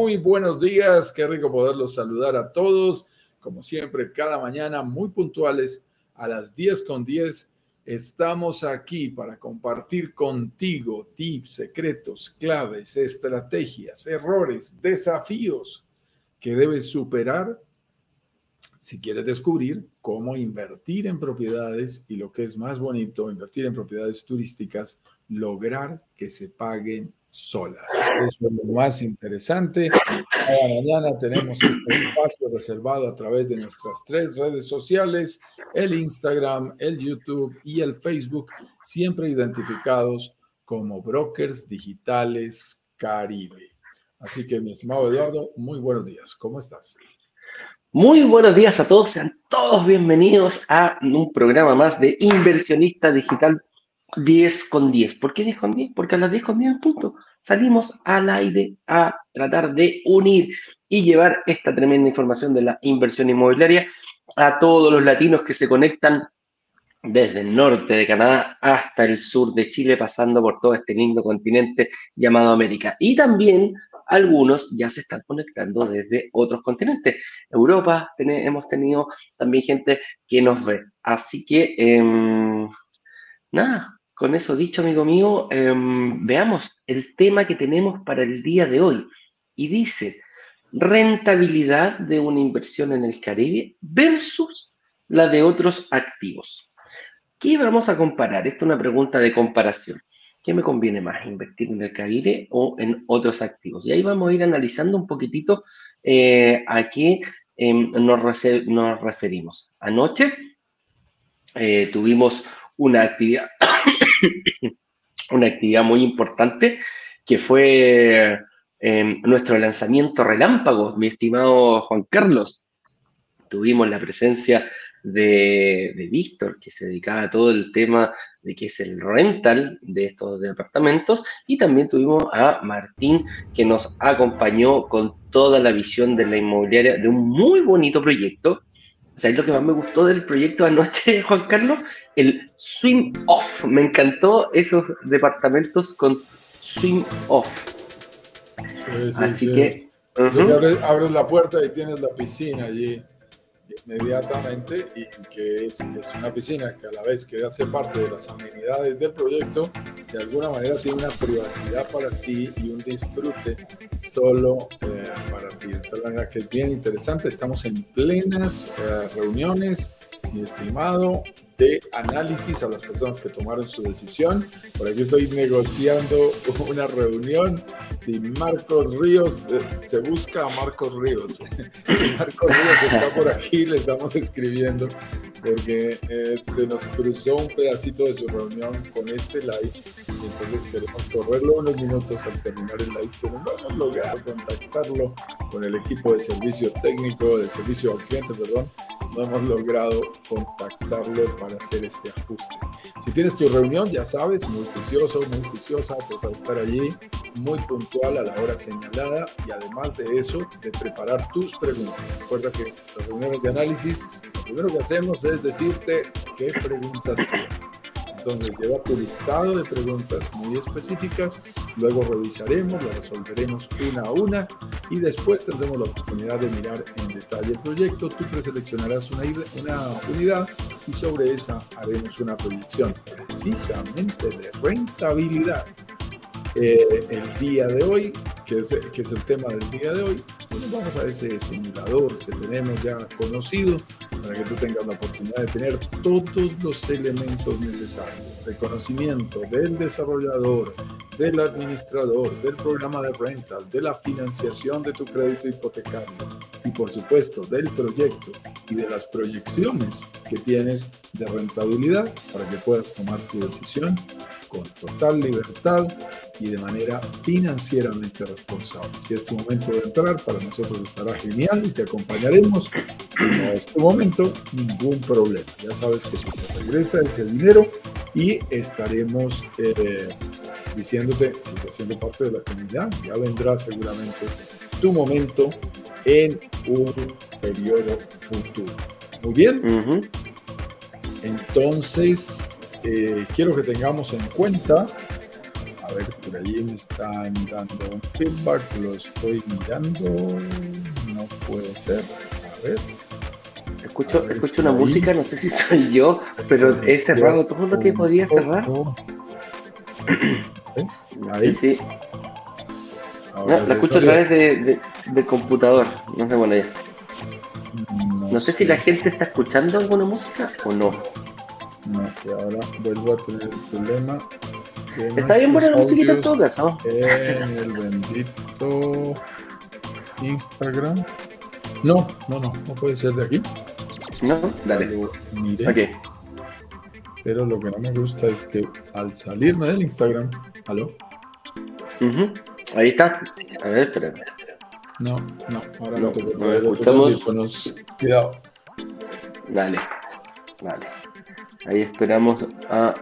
Muy buenos días, qué rico poderlos saludar a todos. Como siempre, cada mañana muy puntuales a las 10 con 10. Estamos aquí para compartir contigo tips, secretos, claves, estrategias, errores, desafíos que debes superar si quieres descubrir cómo invertir en propiedades y lo que es más bonito, invertir en propiedades turísticas, lograr que se paguen solas. Eso es lo más interesante. Cada mañana tenemos este espacio reservado a través de nuestras tres redes sociales, el Instagram, el YouTube y el Facebook, siempre identificados como Brokers Digitales Caribe. Así que, mi estimado Eduardo, muy buenos días. ¿Cómo estás? Muy buenos días a todos, sean todos bienvenidos a un programa más de Inversionista Digital 10 con 10. ¿Por qué 10 con 10? Porque a las 10 con 10 punto salimos al aire a tratar de unir y llevar esta tremenda información de la inversión inmobiliaria a todos los latinos que se conectan desde el norte de Canadá hasta el sur de Chile, pasando por todo este lindo continente llamado América. Y también algunos ya se están conectando desde otros continentes. Europa hemos tenido también gente que nos ve. Así que, em, nada, con eso dicho, amigo mío, em, veamos el tema que tenemos para el día de hoy. Y dice, rentabilidad de una inversión en el Caribe versus la de otros activos. ¿Qué vamos a comparar? Esta es una pregunta de comparación. ¿Qué me conviene más, invertir en el Caribe o en otros activos? Y ahí vamos a ir analizando un poquitito eh, a qué em, nos, referimos. Anoche eh, tuvimos una actividad una actividad muy importante que fue em, nuestro lanzamiento relámpago, mi estimado Juan Carlos. Tuvimos la presencia de, Víctor, que se dedicaba a todo el tema de que es el rental de estos departamentos, y también tuvimos a Martín, que nos acompañó con toda la visión de la inmobiliaria de un muy bonito proyecto ¿Sabes lo que más me gustó del proyecto anoche, Juan Carlos? El swing off. Me encantó esos departamentos con swing off. Así que. abres, la puerta y tienes la piscina allí inmediatamente y que es, una piscina que a la vez que hace parte de las amenidades del proyecto, de alguna manera tiene una privacidad para ti y un disfrute solo eh, para ti. De tal manera que es bien interesante, estamos en plenas eh, reuniones, mi estimado, de análisis a las personas que tomaron su decisión. Por aquí estoy negociando una reunión. Si Marcos Ríos, eh, se busca a Marcos Ríos. si Marcos Ríos está por aquí, le estamos escribiendo porque eh, se nos cruzó un pedacito de su reunión con este live. Entonces queremos correrlo unos minutos al terminar el live, pero no hemos logrado contactarlo con el equipo de servicio técnico, de servicio al cliente, perdón, no hemos logrado contactarlo para hacer este ajuste. Si tienes tu reunión, ya sabes, muy juicioso, muy juiciosa, trata de estar allí, muy puntual a la hora señalada y además de eso, de preparar tus preguntas. Recuerda que las reuniones de análisis, lo primero que hacemos es decirte qué preguntas tienes. Entonces lleva tu listado de preguntas muy específicas, luego revisaremos, lo resolveremos una a una y después tendremos la oportunidad de mirar en detalle el proyecto. Tú preseleccionarás una, una unidad y sobre esa haremos una proyección precisamente de rentabilidad. Eh, el día de hoy, que es, que es el tema del día de hoy, pues vamos a ese simulador que tenemos ya conocido para que tú tengas la oportunidad de tener todos los elementos necesarios. De conocimiento del desarrollador, del administrador, del programa de rental, de la financiación de tu crédito hipotecario y por supuesto del proyecto y de las proyecciones que tienes de rentabilidad para que puedas tomar tu decisión con total libertad y de manera financieramente responsable. Si es tu momento de entrar, para nosotros estará genial y te acompañaremos. Si no es tu momento, ningún problema. Ya sabes que se te regresa ese dinero y estaremos eh, diciéndote, sigue siendo parte de la comunidad, ya vendrá seguramente tu momento en un periodo futuro. Muy bien. Entonces, eh, quiero que tengamos en cuenta A ver, por allí me están dando un feedback, lo estoy mirando. No puede ser. A ver. Escucho, escucho una música, no sé si soy yo, pero he cerrado todo lo que podía cerrar. Ahí. Sí, sí. la escucho a través de, de, computador. No sé, bueno, ya. No, sé, si la gente está escuchando alguna música o no. No, y ahora vuelvo a tener el problema. Está bien buena la musiquita en todo caso. En el bendito Instagram. No, no, no, no puede ser de aquí. No, dale. Mire. Okay. Pero lo que no me gusta es que al salirme del Instagram, ¿aló? Ahí está. A ver, espérame. No, no, ahora no, te no escuchamos. Cuidado. Dale, dale. Ahí esperamos a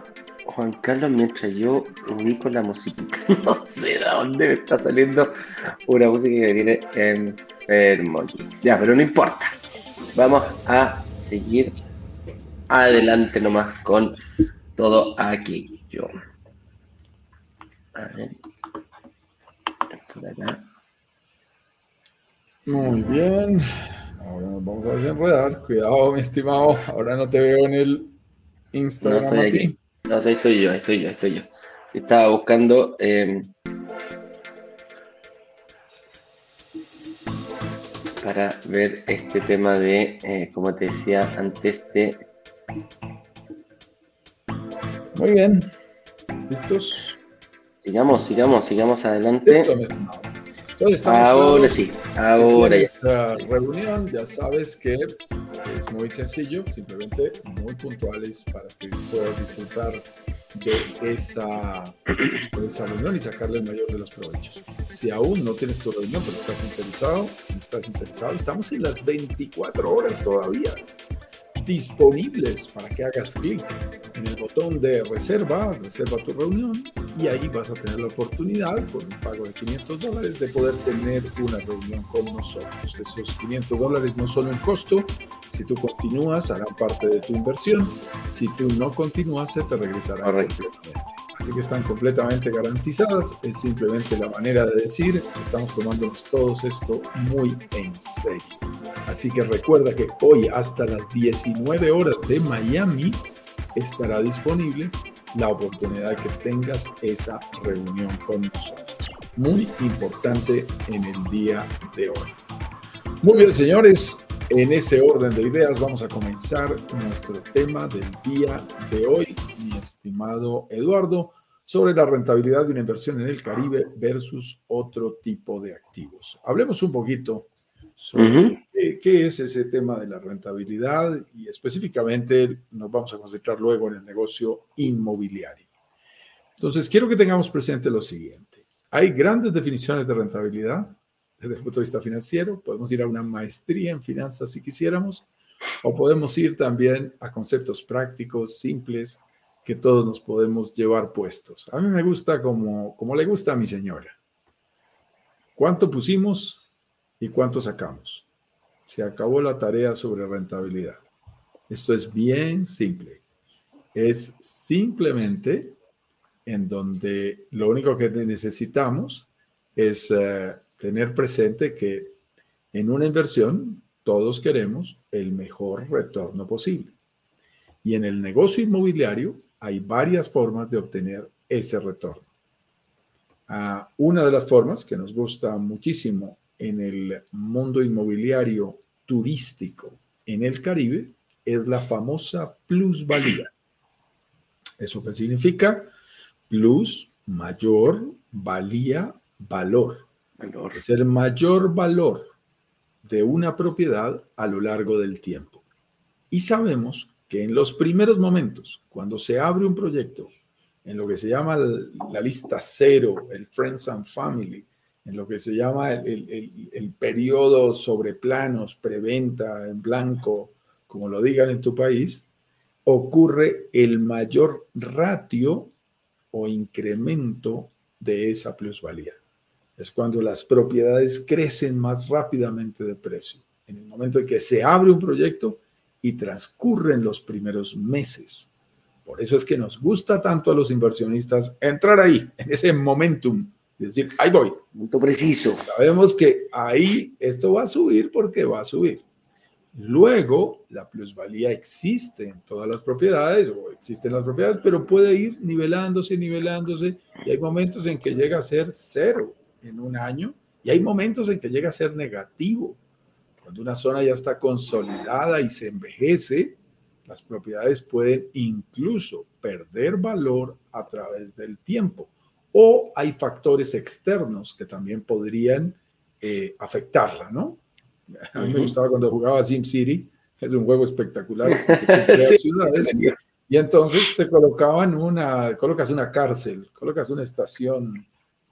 Juan Carlos mientras yo ubico la música. No sé de dónde me está saliendo una música que viene enfermo Ya, pero no importa. Vamos a seguir adelante nomás con todo aquello. A ver. Muy bien. Ahora nos vamos a desenredar. Cuidado, mi estimado. Ahora no te veo en el Instagram. No, estoy aquí. No, ahí estoy yo, ahí estoy yo, estoy yo. Estaba buscando. Eh, para ver este tema de, eh, como te decía antes, de muy bien. ¿Listos? Sigamos, sigamos, sigamos adelante. Entonces, ahora sí, ahora ya. reunión, ya sabes que es muy sencillo, simplemente muy puntuales para que puedas disfrutar de esa, de esa reunión y sacarle el mayor de los provechos. Si aún no tienes tu reunión, pero estás interesado, estás interesado, estamos en las 24 horas todavía disponibles para que hagas clic en el botón de reserva, reserva tu reunión y ahí vas a tener la oportunidad por un pago de 500 dólares de poder tener una reunión con nosotros. Esos 500 dólares no son un costo, si tú continúas harán parte de tu inversión, si tú no continúas se te regresará completamente. Así que están completamente garantizadas, es simplemente la manera de decir, estamos tomándonos todos esto muy en serio. Así que recuerda que hoy hasta las 19 horas de Miami estará disponible la oportunidad que tengas esa reunión con nosotros. Muy importante en el día de hoy. Muy bien, señores, en ese orden de ideas vamos a comenzar nuestro tema del día de hoy, mi estimado Eduardo, sobre la rentabilidad de una inversión en el Caribe versus otro tipo de activos. Hablemos un poquito sobre qué, es ese tema de la rentabilidad y específicamente nos vamos a concentrar luego en el negocio inmobiliario. Entonces, quiero que tengamos presente lo siguiente. Hay grandes definiciones de rentabilidad desde el punto de vista financiero. Podemos ir a una maestría en finanzas si quisiéramos, o podemos ir también a conceptos prácticos, simples, que todos nos podemos llevar puestos. A mí me gusta como, como le gusta a mi señora. ¿Cuánto pusimos? ¿Y cuánto sacamos? Se acabó la tarea sobre rentabilidad. Esto es bien simple. Es simplemente en donde lo único que necesitamos es eh, tener presente que en una inversión todos queremos el mejor retorno posible. Y en el negocio inmobiliario hay varias formas de obtener ese retorno. Ah, una de las formas que nos gusta muchísimo en el mundo inmobiliario turístico en el Caribe es la famosa plusvalía. ¿Eso qué significa? Plus, mayor, valía, valor. Es el mayor valor de una propiedad a lo largo del tiempo. Y sabemos que en los primeros momentos, cuando se abre un proyecto, en lo que se llama la lista cero, el Friends and Family, en lo que se llama el, periodo sobre planos, preventa, en blanco, como lo digan en tu país, ocurre el mayor ratio o incremento de esa plusvalía. Es cuando las propiedades crecen más rápidamente de precio. En el momento en que se abre un proyecto y transcurren los primeros meses Por eso es que nos gusta tanto a los inversionistas entrar ahí, en ese momentum, y decir, ahí voy. Punto preciso. Sabemos que ahí esto va a subir porque va a subir. Luego, la plusvalía existe en todas las propiedades o existen las propiedades, pero puede ir nivelándose, nivelándose, y hay momentos en que llega a ser cero en un año, y hay momentos en que llega a ser negativo. Cuando una zona ya está consolidada y se envejece, las propiedades pueden incluso perder valor a través del tiempo. O hay factores externos que también podrían eh, afectarla, ¿no? A mí me gustaba cuando jugaba SimCity, es un juego espectacular. ciudades, y entonces te colocaban una, colocas una cárcel, colocas una estación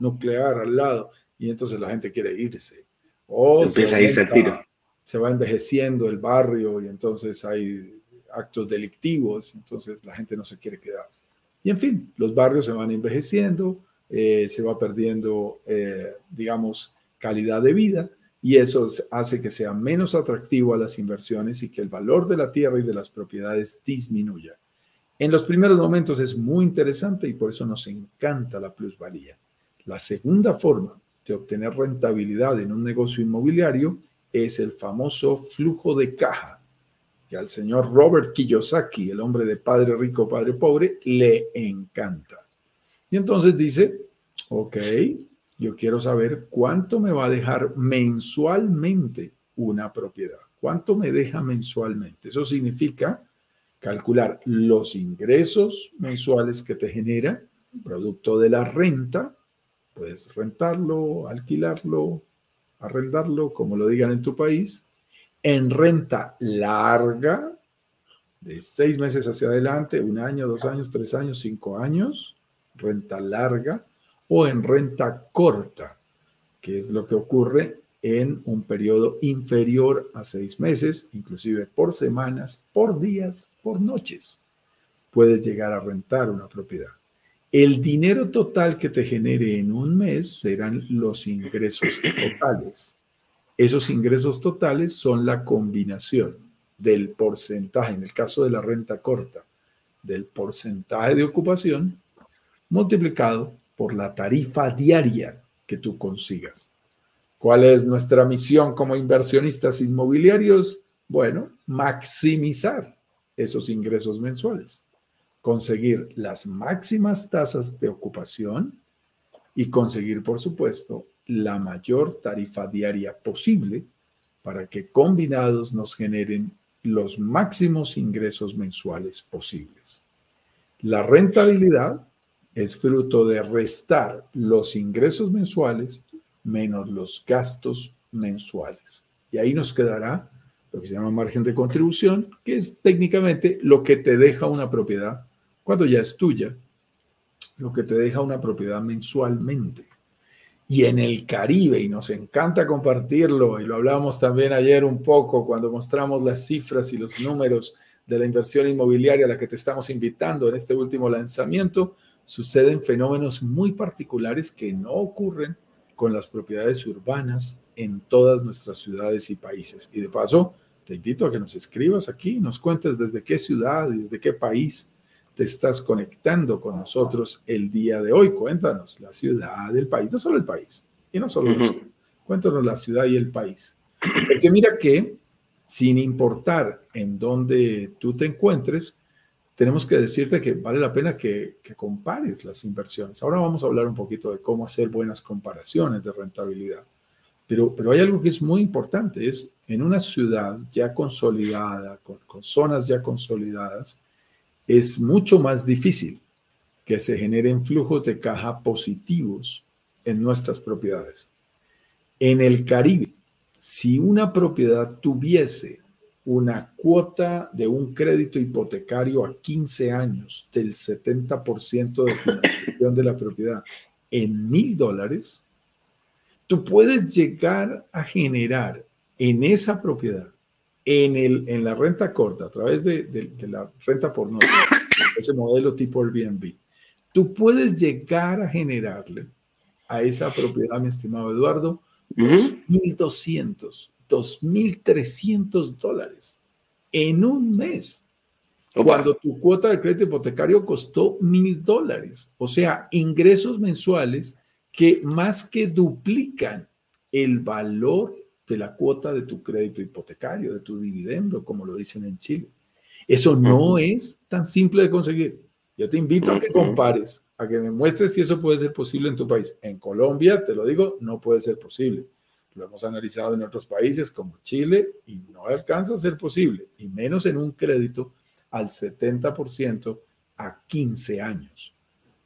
nuclear al lado, y entonces la gente quiere irse. O empieza a irse al tiro. Se va envejeciendo el barrio y entonces hay actos delictivos, entonces la gente no se quiere quedar. Y en fin, los barrios se van envejeciendo, eh, se va perdiendo, eh, digamos, calidad de vida y eso hace que sea menos atractivo a las inversiones y que el valor de la tierra y de las propiedades disminuya. En los primeros momentos es muy interesante y por eso nos encanta la plusvalía. La segunda forma de obtener rentabilidad en un negocio inmobiliario es el famoso flujo de caja, que al señor Robert Kiyosaki, el hombre de Padre Rico, Padre Pobre, le encanta. Y entonces dice, ok, yo quiero saber cuánto me va a dejar mensualmente una propiedad. ¿Cuánto me deja mensualmente? Eso significa calcular los ingresos mensuales que te genera producto de la renta. Puedes rentarlo, alquilarlo, arrendarlo, como lo digan en tu país. En renta larga, de seis meses hacia adelante, un año, dos años, tres años, cinco años, renta larga o en renta corta, que es lo que ocurre en un periodo inferior a seis meses, inclusive por semanas, por días, por noches. Puedes llegar a rentar una propiedad. El dinero total que te genere en un mes serán los ingresos totales. Esos ingresos totales son la combinación del porcentaje, en el caso de la renta corta, del porcentaje de ocupación multiplicado por la tarifa diaria que tú consigas. ¿Cuál es nuestra misión como inversionistas inmobiliarios? Bueno, maximizar esos ingresos mensuales, conseguir las máximas tasas de ocupación y conseguir, por supuesto, la mayor tarifa diaria posible para que combinados nos generen los máximos ingresos mensuales posibles. La rentabilidad es fruto de restar los ingresos mensuales menos los gastos mensuales. Y ahí nos quedará lo que se llama margen de contribución, que es técnicamente lo que te deja una propiedad cuando ya es tuya, lo que te deja una propiedad mensualmente. Y en el Caribe, y nos encanta compartirlo, y lo hablamos también ayer un poco cuando mostramos las cifras y los números de la inversión inmobiliaria a la que te estamos invitando en este último lanzamiento, suceden fenómenos muy particulares que no ocurren con las propiedades urbanas en todas nuestras ciudades y países. Y de paso, te invito a que nos escribas aquí, nos cuentes desde qué ciudad y desde qué país te estás conectando con nosotros el día de hoy. Cuéntanos la ciudad, el país, no solo el país, y no solo Cuéntanos la ciudad y el país. Porque mira que, sin importar en dónde tú te encuentres, tenemos que decirte que vale la pena que, compares las inversiones. Ahora vamos a hablar un poquito de cómo hacer buenas comparaciones de rentabilidad. Pero, pero hay algo que es muy importante, es en una ciudad ya consolidada, con, con zonas ya consolidadas, es mucho más difícil que se generen flujos de caja positivos en nuestras propiedades. En el Caribe, si una propiedad tuviese una cuota de un crédito hipotecario a 15 años del 70% de financiación de la propiedad en mil dólares, tú puedes llegar a generar en esa propiedad, en, el, en la renta corta, a través de, la renta por noche, ese modelo tipo Airbnb, tú puedes llegar a generarle a esa propiedad, mi estimado Eduardo, 2.200 2.300 dólares en un mes. cuando tu cuota de crédito hipotecario costó mil dólares. O sea, ingresos mensuales que más que duplican el valor de la cuota de tu crédito hipotecario, de tu dividendo, como lo dicen en Chile. Eso no es tan simple de conseguir. Yo te invito a que compares, a que me muestres si eso puede ser posible en tu país. En Colombia, te lo digo, no puede ser posible. Lo hemos analizado en otros países como Chile y no alcanza a ser posible, y menos en un crédito al 70% a 15 años,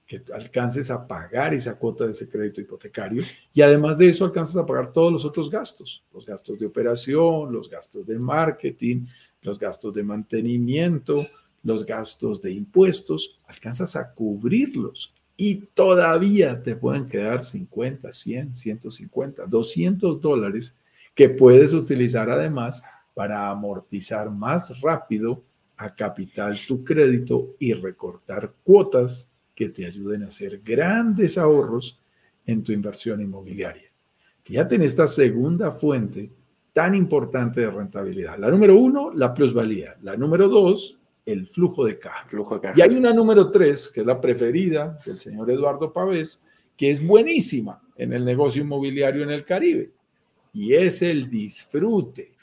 que alcances a pagar esa cuota de ese crédito hipotecario y además de eso alcanzas a pagar todos los otros gastos, los gastos de operación, los gastos de marketing, los gastos de mantenimiento, los gastos de impuestos, alcanzas a cubrirlos y todavía te pueden quedar 50, 100, 150, 200 dólares que puedes utilizar además para amortizar más rápido a capital tu crédito y recortar cuotas que te ayuden a hacer grandes ahorros en tu inversión inmobiliaria. Fíjate en esta segunda fuente tan importante de rentabilidad. La número uno, la plusvalía. La número dos, el flujo de caja. Y hay una número tres, que es la preferida del señor Eduardo Pavés, que es buenísima en el negocio inmobiliario en el Caribe. Y es el disfrute.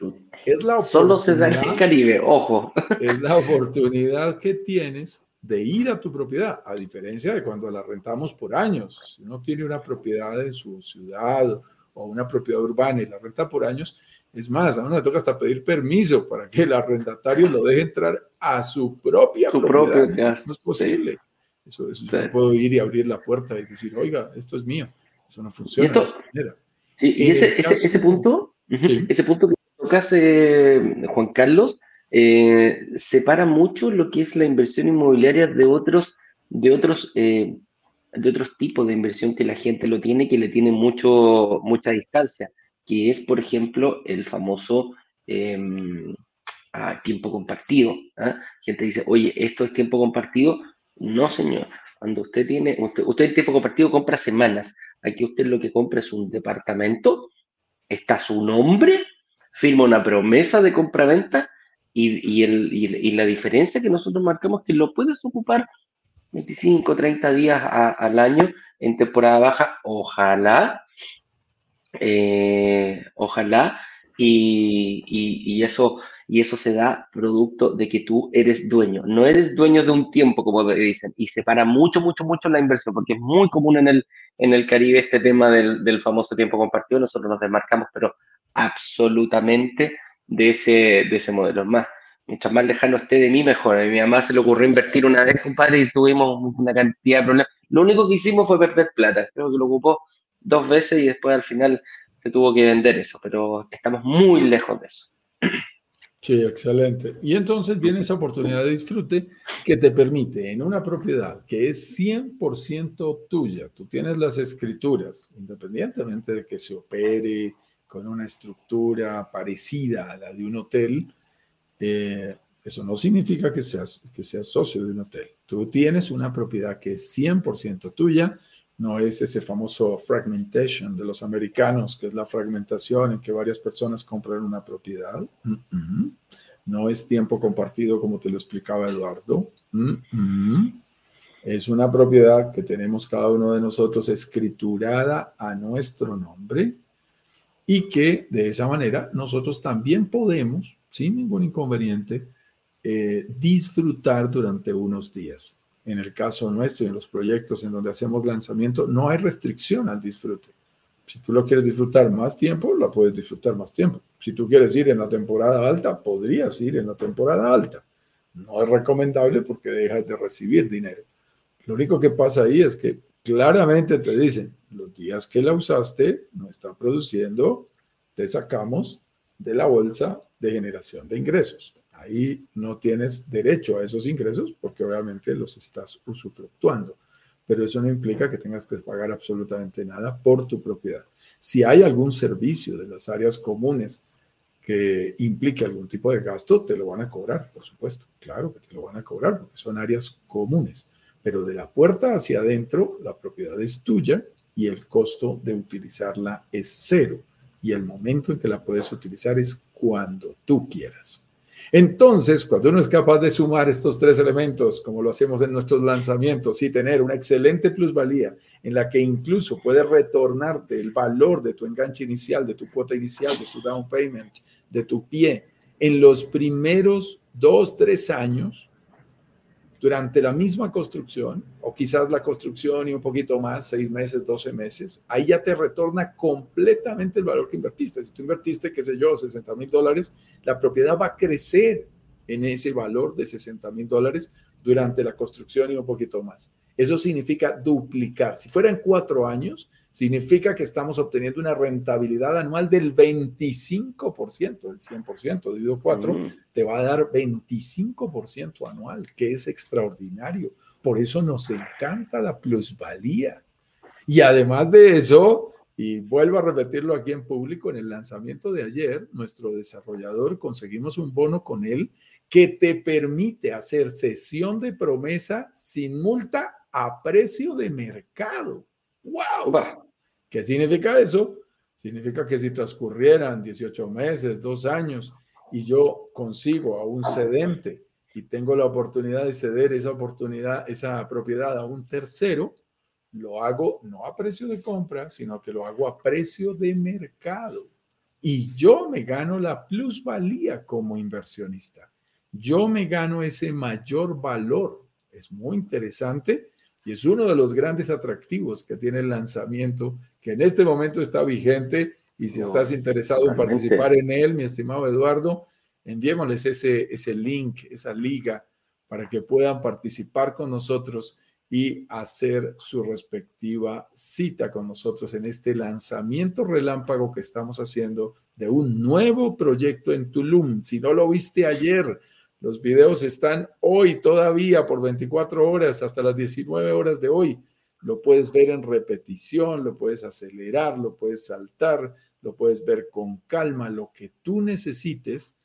Es la Solo se da en el Caribe, ojo. Es la oportunidad que tienes de ir a tu propiedad, a diferencia de cuando la rentamos por años. Si uno tiene una propiedad en su ciudad o una propiedad urbana y la renta por años, es más, a uno le toca hasta pedir permiso para que el arrendatario lo deje entrar a su propia propiedad. no es posible. Eso, eso yo no puedo ir y abrir la puerta y decir, oiga, esto es mío. Eso no funciona de esa manera. Sí, y ese, ese, ese, punto, ese punto que tocas, eh, Juan Carlos, eh, separa mucho lo que es la inversión inmobiliaria de otros, de otros, eh, de otros tipos de inversión que la gente lo tiene, que le tiene mucho, mucha distancia que es, por ejemplo, el famoso em, tiempo compartido. ¿ah? Gente dice, oye, ¿esto es tiempo compartido? No, señor. Cuando usted tiene, usted, usted en tiempo compartido compra semanas. Aquí usted lo que compra es un departamento, está su nombre, firma una promesa de compraventa y, y, el, y, la diferencia que nosotros marcamos es que lo puedes ocupar 25, 30 días al año en temporada baja. Ojalá eh, ojalá, y, eso, y eso se da producto de que tú eres dueño. No eres dueño de un tiempo, como dicen, y separa mucho, mucho, mucho la inversión, porque es muy común en el, en el Caribe este tema del, famoso tiempo compartido. Nosotros nos desmarcamos, pero absolutamente de ese, de ese modelo. Más, mientras más lejano esté de mí, mejor. A mi mamá se le ocurrió invertir una vez, compadre, y tuvimos una cantidad de problemas. Lo único que hicimos fue perder plata. Creo que lo ocupó dos veces y después al final se tuvo que vender eso, pero estamos muy lejos de eso. Sí, excelente. Y entonces viene esa oportunidad de disfrute que te permite en una propiedad que es 100% tuya, tú tienes las escrituras, independientemente de que se opere con una estructura parecida a la de un hotel, eh, eso no significa que seas, que seas socio de un hotel. Tú tienes una propiedad que es 100% tuya, no es ese famoso fragmentation de los americanos, que es la fragmentación en que varias personas compran una propiedad. No es tiempo compartido como te lo explicaba Eduardo. Es una propiedad que tenemos cada uno de nosotros escriturada a nuestro nombre y que de esa manera nosotros también podemos, sin ningún inconveniente, eh, disfrutar durante unos días en el caso nuestro y en los proyectos en donde hacemos lanzamiento, no hay restricción al disfrute. Si tú lo quieres disfrutar más tiempo, lo puedes disfrutar más tiempo. Si tú quieres ir en la temporada alta, podrías ir en la temporada alta. No es recomendable porque dejas de recibir dinero. Lo único que pasa ahí es que claramente te dicen, los días que la usaste no está produciendo, te sacamos de la bolsa de generación de ingresos ahí no tienes derecho a esos ingresos porque obviamente los estás usufructuando. Pero eso no implica que tengas que pagar absolutamente nada por tu propiedad. Si hay algún servicio de las áreas comunes que implique algún tipo de gasto, te lo van a cobrar, por supuesto. Claro que te lo van a cobrar porque son áreas comunes. Pero de la puerta hacia adentro, la propiedad es tuya y el costo de utilizarla es cero. Y el momento en que la puedes utilizar es cuando tú quieras. Entonces, cuando uno es capaz de sumar estos tres elementos, como lo hacemos en nuestros lanzamientos, y tener una excelente plusvalía en la que incluso puede retornarte el valor de tu enganche inicial, de tu cuota inicial, de tu down payment, de tu pie, en los primeros dos, tres años, durante la misma construcción, o quizás la construcción y un poquito más, seis meses, doce meses, ahí ya te retorna completamente el valor que invertiste. Si tú invertiste, qué sé yo, 60 mil dólares, la propiedad va a crecer en ese valor de 60 mil dólares durante la construcción y un poquito más. Eso significa duplicar. Si fueran cuatro años, significa que estamos obteniendo una rentabilidad anual del 25%, del 100%, dividido 4, mm. te va a dar 25% anual, que es extraordinario. Por eso nos encanta la plusvalía. Y además de eso, y vuelvo a repetirlo aquí en público, en el lanzamiento de ayer, nuestro desarrollador, conseguimos un bono con él que te permite hacer sesión de promesa sin multa a precio de mercado. ¡Wow! ¿Qué significa eso? Significa que si transcurrieran 18 meses, dos años, y yo consigo a un cedente y tengo la oportunidad de ceder esa oportunidad, esa propiedad a un tercero, lo hago no a precio de compra, sino que lo hago a precio de mercado. Y yo me gano la plusvalía como inversionista. Yo me gano ese mayor valor. Es muy interesante y es uno de los grandes atractivos que tiene el lanzamiento, que en este momento está vigente. Y si estás interesado en participar en él, mi estimado Eduardo, enviémosles ese, ese link, esa liga, para que puedan participar con nosotros y hacer su respectiva cita con nosotros en este lanzamiento relámpago que estamos haciendo de un nuevo proyecto en Tulum. Si no lo viste ayer, los videos están hoy todavía por 24 horas hasta las 19 horas de hoy. Lo puedes ver en repetición, lo puedes acelerar, lo puedes saltar, lo puedes ver con calma, lo que tú necesites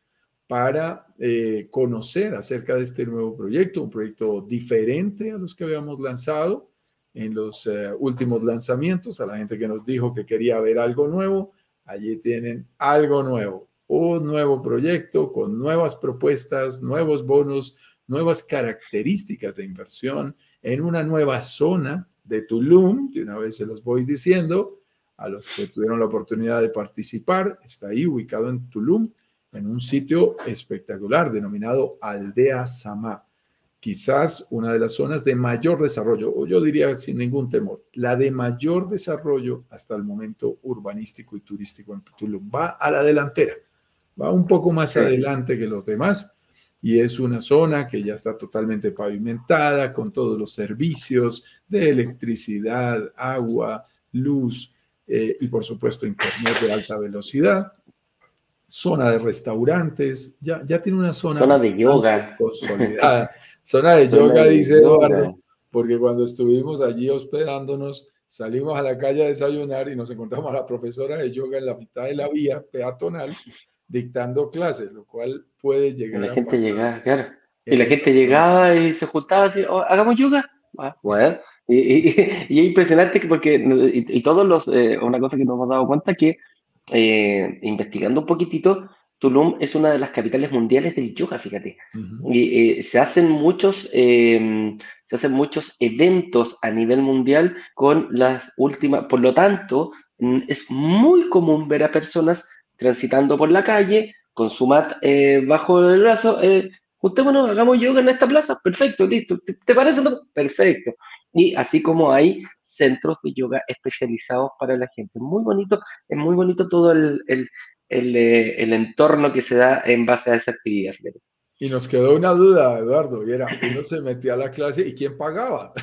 para eh, conocer acerca de este nuevo proyecto, un proyecto diferente a los que habíamos lanzado en los eh, últimos lanzamientos, a la gente que nos dijo que quería ver algo nuevo, allí tienen algo nuevo un nuevo proyecto con nuevas propuestas, nuevos bonos, nuevas características de inversión en una nueva zona de Tulum. De una vez se los voy diciendo a los que tuvieron la oportunidad de participar. Está ahí ubicado en Tulum, en un sitio espectacular denominado Aldea Samá. Quizás una de las zonas de mayor desarrollo, o yo diría sin ningún temor, la de mayor desarrollo hasta el momento urbanístico y turístico en Tulum. Va a la delantera va un poco más adelante que los demás y es una zona que ya está totalmente pavimentada con todos los servicios de electricidad, agua, luz eh, y por supuesto internet de alta velocidad. Zona de restaurantes, ya, ya tiene una zona, zona de yoga consolidada. Zona de yoga, dice Eduardo, porque cuando estuvimos allí hospedándonos, salimos a la calle a desayunar y nos encontramos a la profesora de yoga en la mitad de la vía peatonal dictando clases, lo cual puede llegar. La gente llegaba, claro. Y la gente llegaba y se juntaba así, oh, hagamos yoga. Ah, bueno, y, es impresionante porque, y, todos los, eh, una cosa que nos hemos dado cuenta que eh, investigando un poquitito, Tulum es una de las capitales mundiales del yoga, fíjate. Y eh, se hacen muchos, em, se hacen muchos eventos a nivel mundial con las últimas, por lo tanto, mm, es muy común ver a personas transitando por la calle con su mat eh, bajo el brazo, eh, juntémonos, hagamos yoga en esta plaza, perfecto, listo, ¿te, parece? Perfecto. Y así como hay centros de yoga especializados para la gente. Muy bonito, es muy bonito todo el, el, el, eh, el entorno que se da en base a esa actividad. Y nos quedó una duda, Eduardo, y era, uno se metía a la clase y ¿quién pagaba?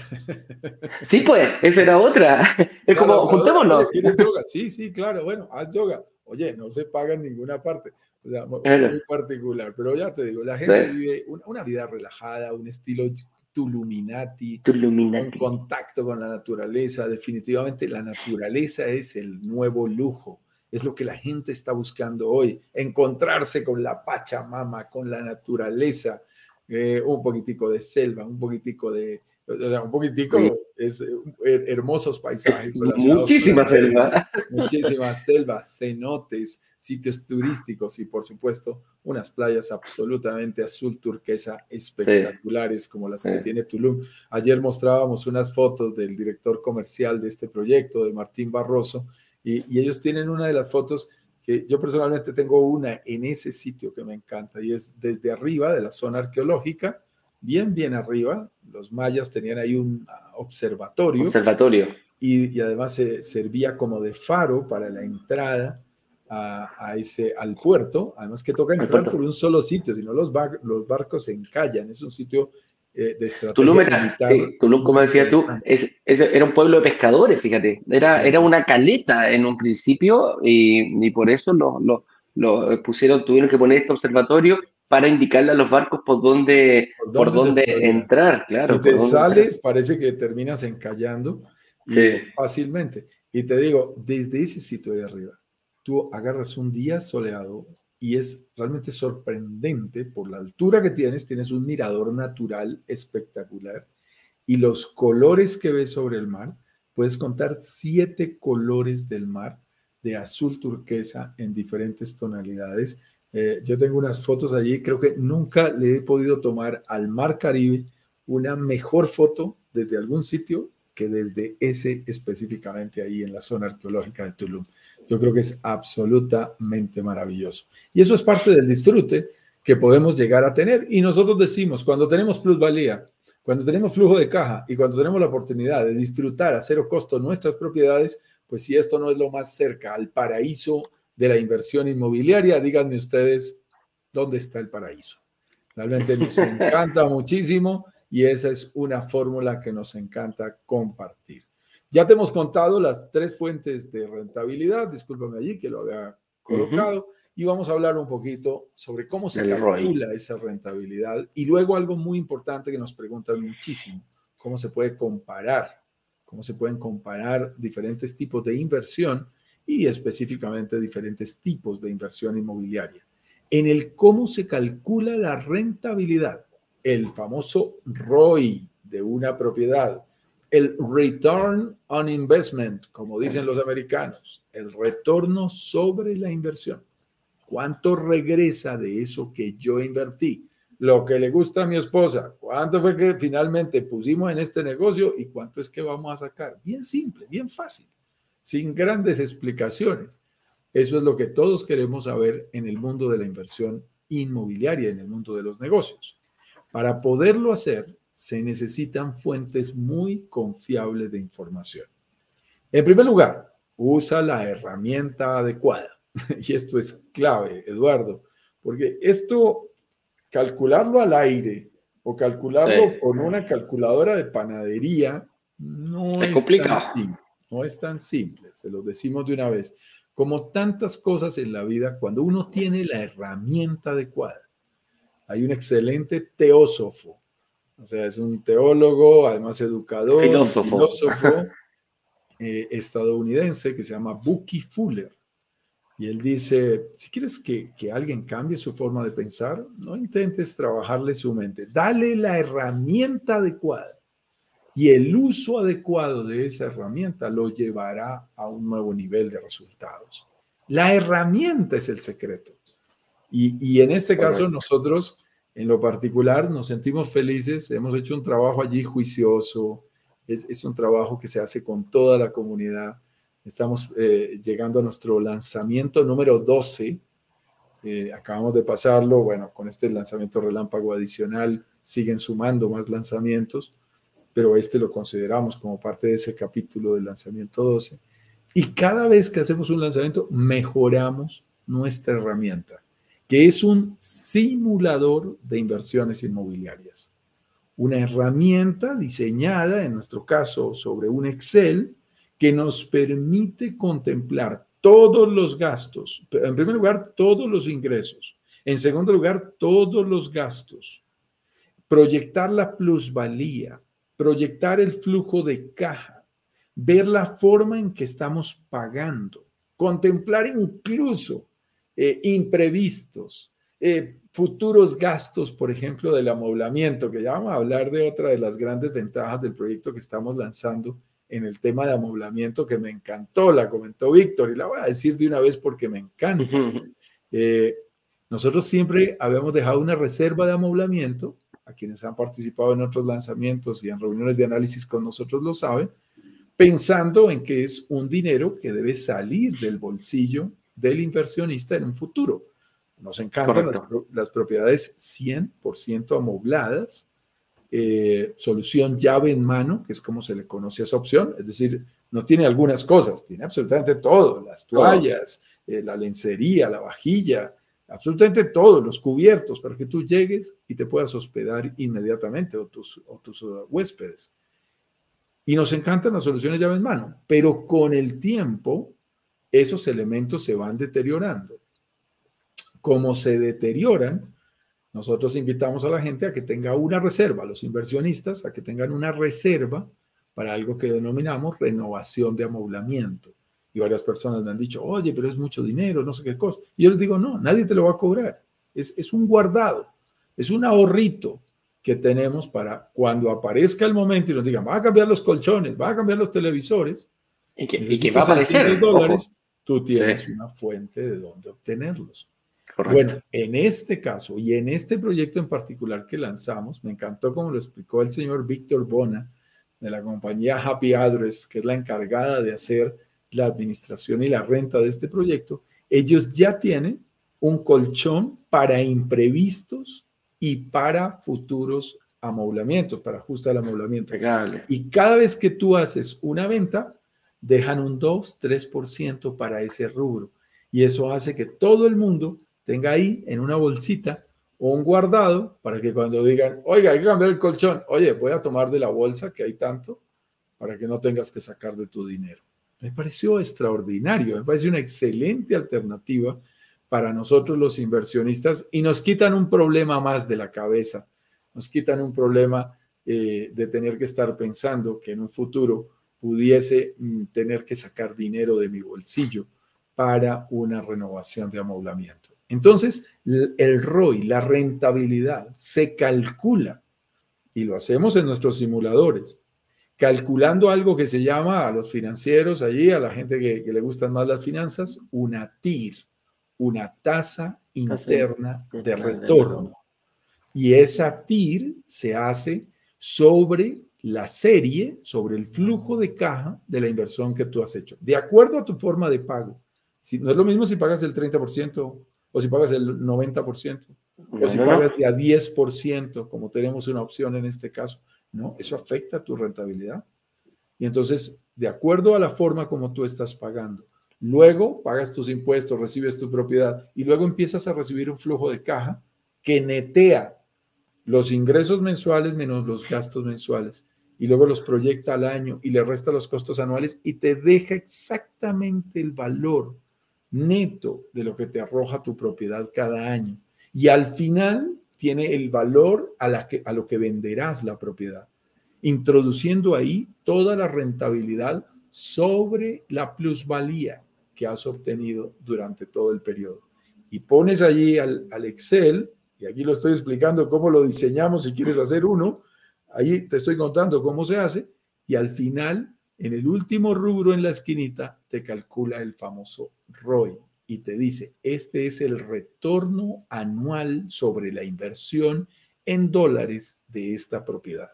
Sí, pues, esa era otra. Es como, juntémonos. Sí, sí, claro, bueno, haz yoga. Oye, no se paga en ninguna parte. O sea, muy particular. Pero ya te digo, la gente vive una, vida relajada, un estilo tuluminati, tuluminati, un contacto con la naturaleza. Definitivamente la naturaleza es el nuevo lujo. Es lo que la gente está buscando hoy, encontrarse con la Pachamama, con la naturaleza, eh, un poquitico de selva, un poquitico de, un poquitico, es eh, hermosos paisajes. muchísima selva. Muchísimas selvas, cenotes, sitios turísticos y por supuesto unas playas absolutamente azul turquesa espectaculares como las que tiene Tulum. Ayer mostrábamos unas fotos del director comercial de este proyecto, de Martín Barroso, y, y ellos tienen una de las fotos que yo personalmente tengo una en ese sitio que me encanta y es desde arriba de la zona arqueológica bien, bien arriba. Los mayas tenían ahí un ah, observatorio. Observatorio. Y, además se servía como de faro para la entrada a, ese, al puerto. Además que toca entrar por un solo sitio, si no los, los barcos se encallan. Es un sitio eh, de estrategia Tulum era, Tulum, como decías tú, es, era un pueblo de pescadores, fíjate. Era, era una caleta en un principio y, y por eso lo, lo, lo pusieron, tuvieron que poner este observatorio para indicarle a los barcos por dónde, por dónde, entrar, claro. Si te sales, parece que terminas encallando fácilmente. Y te digo, desde ese sitio de arriba, tú agarras un día soleado y es realmente sorprendente por la altura que tienes, tienes un mirador natural espectacular y los colores que ves sobre el mar, puedes contar siete colores del mar de azul turquesa en diferentes tonalidades eh, yo tengo unas fotos allí, creo que nunca le he podido tomar al Mar Caribe una mejor foto desde algún sitio que desde ese específicamente ahí en la zona arqueológica de Tulum. Yo creo que es absolutamente maravilloso. Y eso es parte del disfrute que podemos llegar a tener. Y nosotros decimos, cuando tenemos plusvalía, cuando tenemos flujo de caja y cuando tenemos la oportunidad de disfrutar a cero costo nuestras propiedades, pues si esto no es lo más cerca al paraíso de la inversión inmobiliaria, díganme ustedes dónde está el paraíso. Realmente nos encanta muchísimo y esa es una fórmula que nos encanta compartir. Ya te hemos contado las tres fuentes de rentabilidad, discúlpame allí que lo había colocado, y vamos a hablar un poquito sobre cómo se calcula esa rentabilidad y luego algo muy importante que nos preguntan muchísimo, cómo se puede comparar, cómo se pueden comparar diferentes tipos de inversión y específicamente diferentes tipos de inversión inmobiliaria. En el cómo se calcula la rentabilidad, el famoso ROI de una propiedad, el return on investment, como dicen los americanos, el retorno sobre la inversión. ¿Cuánto regresa de eso que yo invertí? Lo que le gusta a mi esposa, ¿cuánto fue que finalmente pusimos en este negocio y cuánto es que vamos a sacar? Bien simple, bien fácil sin grandes explicaciones. Eso es lo que todos queremos saber en el mundo de la inversión inmobiliaria, en el mundo de los negocios. Para poderlo hacer, se necesitan fuentes muy confiables de información. En primer lugar, usa la herramienta adecuada. Y esto es clave, Eduardo, porque esto, calcularlo al aire o calcularlo con una calculadora de panadería, no es, complicado. No es tan simple, se lo decimos de una vez. Como tantas cosas en la vida, cuando uno tiene la herramienta adecuada, hay un excelente teósofo, o sea, es un teólogo, además educador, filósofo, eh, estadounidense que se llama Bucky Fuller. Y él dice, si quieres que, que, alguien cambie su forma de pensar, no intentes trabajarle su mente, dale la herramienta adecuada y el uso adecuado de esa herramienta lo llevará a un nuevo nivel de resultados. La herramienta es el secreto. Y, en este caso nosotros, en lo particular, nos sentimos felices, hemos hecho un trabajo allí juicioso, es, un trabajo que se hace con toda la comunidad. Estamos eh, llegando a nuestro lanzamiento número 12. Eh, acabamos de pasarlo, bueno, con este lanzamiento relámpago adicional siguen sumando más lanzamientos pero este lo consideramos como parte de ese capítulo del lanzamiento 12. Y cada vez que hacemos un lanzamiento, mejoramos nuestra herramienta, que es un simulador de inversiones inmobiliarias. Una herramienta diseñada, en nuestro caso, sobre un Excel, que nos permite contemplar todos los gastos. En primer lugar, todos los ingresos. En segundo lugar, todos los gastos. Proyectar la plusvalía, proyectar el flujo de caja, ver la forma en que estamos pagando, contemplar incluso eh, imprevistos, eh, futuros gastos, por ejemplo, del amoblamiento, que ya vamos a hablar de otra de las grandes ventajas del proyecto que estamos lanzando en el tema de amoblamiento, que me encantó, la comentó Víctor, y la voy a decir de una vez porque me encanta. Eh, nosotros siempre habíamos dejado una reserva de amoblamiento, a quienes han participado en otros lanzamientos y en reuniones de análisis con nosotros lo saben, pensando en que es un dinero que debe salir del bolsillo del inversionista en un futuro. Nos encantan las, propiedades 100% amobladas, eh, solución llave en mano, que es como se le conoce a esa opción, es decir, no tiene algunas cosas, tiene absolutamente todo, las toallas, eh, la lencería, la vajilla, absolutamente todo, los cubiertos, para que tú llegues y te puedas hospedar inmediatamente o tus, o tus uh, huéspedes. Y nos encantan las soluciones llave en mano, pero con el tiempo esos elementos se van deteriorando. Como se deterioran, nosotros invitamos a la gente a que tenga una reserva, a los inversionistas a que tengan una reserva para algo que denominamos renovación de amoblamiento. Y varias personas me han dicho, oye, pero es mucho dinero, no sé qué cosa. Y yo les digo, no, nadie te lo va a cobrar. Es, es un guardado, es un ahorrito que tenemos para cuando aparezca el momento y nos digan, va a cambiar los colchones, va a cambiar los televisores, y que, va a aparecer. Dólares, tú tienes una fuente de donde obtenerlos. Bueno, en este caso y en este proyecto en particular que lanzamos, me encantó como lo explicó el señor Víctor Bona de la compañía Happy Address, que es la encargada de hacer la administración y la renta de este proyecto. Ellos ya tienen un colchón para imprevistos y para futuros amoblamientos, para ajustar el amoblamiento. Y cada vez que tú haces una venta, dejan un 2, 3% para ese rubro. Y eso hace que todo el mundo tenga ahí en una bolsita o un guardado para que cuando digan, oiga, hay que cambiar el colchón, oye, voy a tomar de la bolsa que hay tanto para que no tengas que sacar de tu dinero. Me pareció extraordinario, me parece una excelente alternativa para nosotros los inversionistas y nos quitan un problema más de la cabeza, nos quitan un problema eh, de tener que estar pensando que en un futuro pudiese mm, tener que sacar dinero de mi bolsillo para una renovación de amoblamiento. Entonces, el ROI, la rentabilidad, se calcula y lo hacemos en nuestros simuladores, calculando algo que se llama a los financieros allí, a la gente que, que le gustan más las finanzas, una TIR una tasa interna de retorno. Y esa TIR se hace sobre la serie, sobre el flujo de caja de la inversión que tú has hecho, de acuerdo a tu forma de pago. Si, no es lo mismo si pagas el 30% o si pagas el 90% o si pagas de a 10%, como tenemos una opción en este caso. Eso afecta tu rentabilidad. Y entonces, de acuerdo a la forma como tú estás pagando, Luego pagas tus impuestos, recibes tu propiedad y luego empiezas a recibir un flujo de caja que netea los ingresos mensuales menos los gastos mensuales y luego los proyecta al año y le resta los costos anuales y te deja exactamente el valor neto de lo que te arroja tu propiedad cada año. Y al final tiene el valor a, lo que venderás la propiedad, introduciendo ahí toda la rentabilidad sobre la plusvalía que has obtenido durante todo el periodo. Y pones allí al, Excel, y aquí lo estoy explicando cómo lo diseñamos si quieres hacer uno, ahí te estoy contando cómo se hace, y al final, en el último rubro en la esquinita, te calcula el famoso ROI y te dice, este es el retorno anual sobre la inversión en dólares de esta propiedad.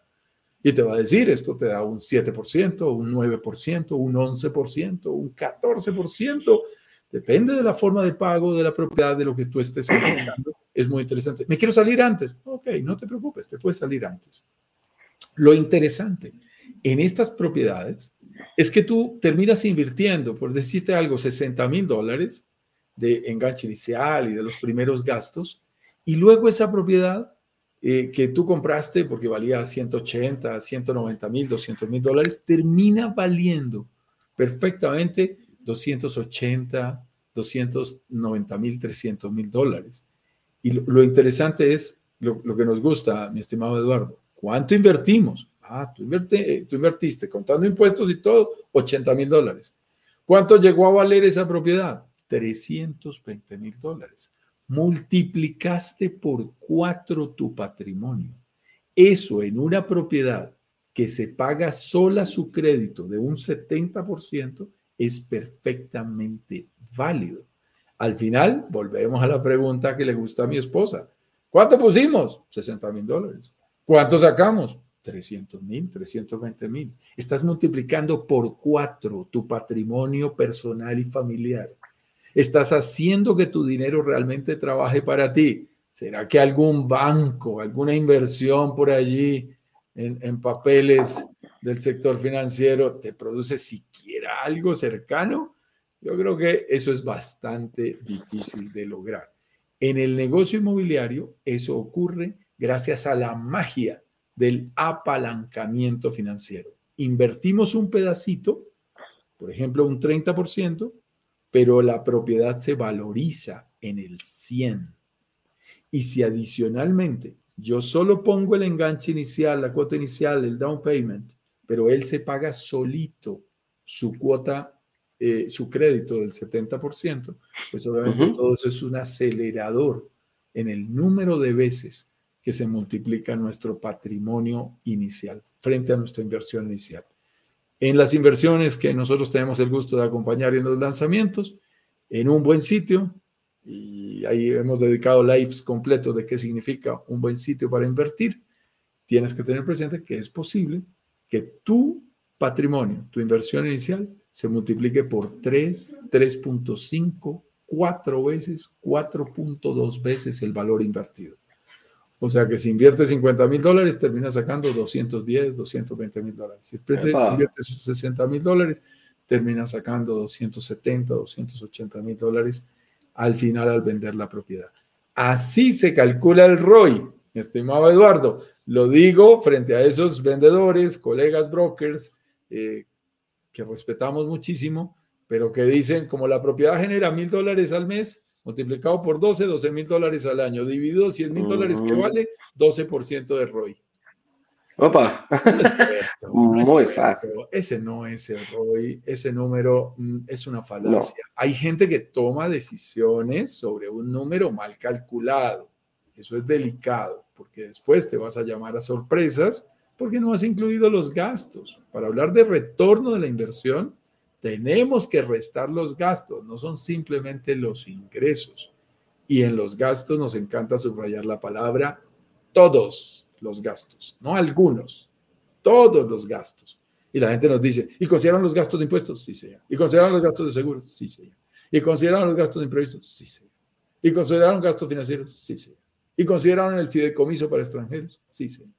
Y te va a decir, esto te da un 7%, un 9%, un 11%, un 14%. Depende de la forma de pago, de la propiedad, de lo que tú estés analizando. Es muy interesante. Me quiero salir antes. Ok, no te preocupes, te puedes salir antes. Lo interesante en estas propiedades es que tú terminas invirtiendo, por decirte algo, 60 mil dólares de enganche inicial y de los primeros gastos, y luego esa propiedad eh, que tú compraste porque valía 180, 190 mil, 200 mil dólares, termina valiendo perfectamente 280, 290 mil, 300 mil dólares. Y lo, interesante es lo, que nos gusta, mi estimado Eduardo. ¿Cuánto invertimos? Ah, tú, eh, tú invertiste, contando impuestos y todo, 80 mil dólares. ¿Cuánto llegó a valer esa propiedad? 320 mil dólares. multiplicaste por cuatro tu patrimonio. Eso en una propiedad que se paga sola su crédito de un 70% es perfectamente válido. Al final, volvemos a la pregunta que le gusta a mi esposa. ¿Cuánto pusimos? 60 mil dólares. ¿Cuánto sacamos? 300 mil, 320 mil. Estás multiplicando por cuatro tu patrimonio personal y familiar. Estás haciendo que tu dinero realmente trabaje para ti. ¿Será que algún banco, alguna inversión por allí en, papeles del sector financiero te produce siquiera algo cercano? Yo creo que eso es bastante difícil de lograr. En el negocio inmobiliario, eso ocurre gracias a la magia del apalancamiento financiero. Invertimos un pedacito, por ejemplo, un 30%, pero la propiedad se valoriza en el 100. Y si adicionalmente yo solo pongo el enganche inicial, la cuota inicial, el down payment, pero él se paga solito su cuota, eh, su crédito del 70%, pues obviamente todo eso es un acelerador en el número de veces que se multiplica nuestro patrimonio inicial frente a nuestra inversión inicial. En las inversiones que nosotros tenemos el gusto de acompañar en los lanzamientos, en un buen sitio, y ahí hemos dedicado lives completos de qué significa un buen sitio para invertir, tienes que tener presente que es posible que tu patrimonio, tu inversión inicial, se multiplique por 3, 3.5, 4 veces, 4.2 veces el valor invertido. O sea que si inviertes 50 mil dólares, terminas sacando 210, 220 mil dólares. Si, inviertes 60 mil dólares, terminas sacando 270, 280 mil dólares al final al vender la propiedad. Así se calcula el ROI, estimado Eduardo. Lo digo frente a esos vendedores, colegas brokers, eh, que respetamos muchísimo, pero que dicen, como la propiedad genera mil dólares al mes, multiplicado por 12, 12 mil dólares al año, dividido 100 mil dólares que vale, 12% de ROI. Opa, muy fácil. Ese no es el ROI, ese número mm, es una falacia. Hay gente que toma decisiones sobre un número mal calculado. Eso es delicado, porque después te vas a llamar a sorpresas porque no has incluido los gastos. Para hablar de retorno de la inversión, tenemos que restar los gastos, no son simplemente los ingresos. Y en los gastos nos encanta subrayar la palabra todos los gastos, no algunos, todos los gastos. Y la gente nos dice, ¿y consideran los gastos de impuestos? Sí, señor. ¿Y consideran los gastos de seguros? Sí, señor. ¿Y consideran los gastos de imprevistos? Sí, señor. ¿Y consideraron gastos financieros? Sí, señor. ¿Y consideraron el fideicomiso para extranjeros? Sí, señor.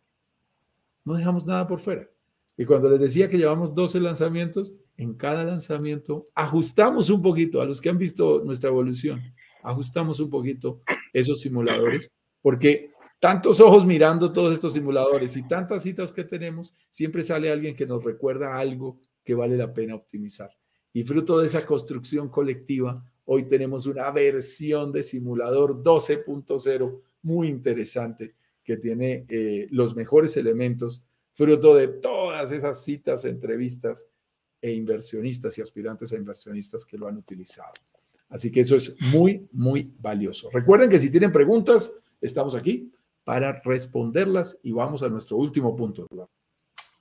No dejamos nada por fuera. Y cuando les decía que llevamos 12 lanzamientos, en cada lanzamiento ajustamos un poquito, a los que han visto nuestra evolución, ajustamos un poquito esos simuladores, porque tantos ojos mirando todos estos simuladores y tantas citas que tenemos, siempre sale alguien que nos recuerda algo que vale la pena optimizar. Y fruto de esa construcción colectiva, hoy tenemos una versión de simulador 12.0 muy interesante que tiene eh, los mejores elementos, fruto de todas esas citas, entrevistas e inversionistas y aspirantes a inversionistas que lo han utilizado. Así que eso es muy, muy valioso. Recuerden que si tienen preguntas, estamos aquí para responderlas y vamos a nuestro último punto.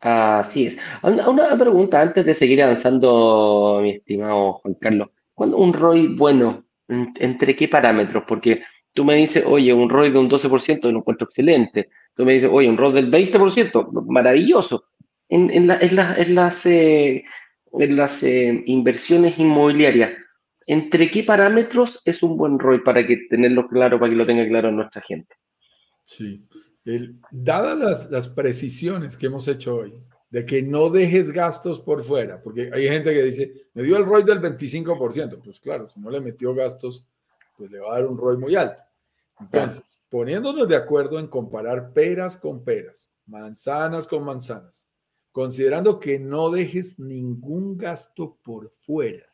Así es. Una, pregunta antes de seguir avanzando, mi estimado Juan Carlos. ¿Cuándo un ROI bueno? ¿Entre qué parámetros? Porque tú me dices, oye, un ROI de un 12% lo encuentro excelente. Tú me dices, oye, un ROI del 20%, maravilloso. En, en, en las eh, en las eh, inversiones inmobiliarias, ¿entre qué parámetros es un buen ROI para que tenerlo claro, para que lo tenga claro nuestra gente? Sí, dadas las, precisiones que hemos hecho hoy, de que no dejes gastos por fuera, porque hay gente que dice, me dio el ROI del 25%, pues claro, si no le metió gastos, pues le va a dar un ROI muy alto. Entonces, poniéndonos de acuerdo en comparar peras con peras, manzanas con manzanas, considerando que no dejes ningún gasto por fuera.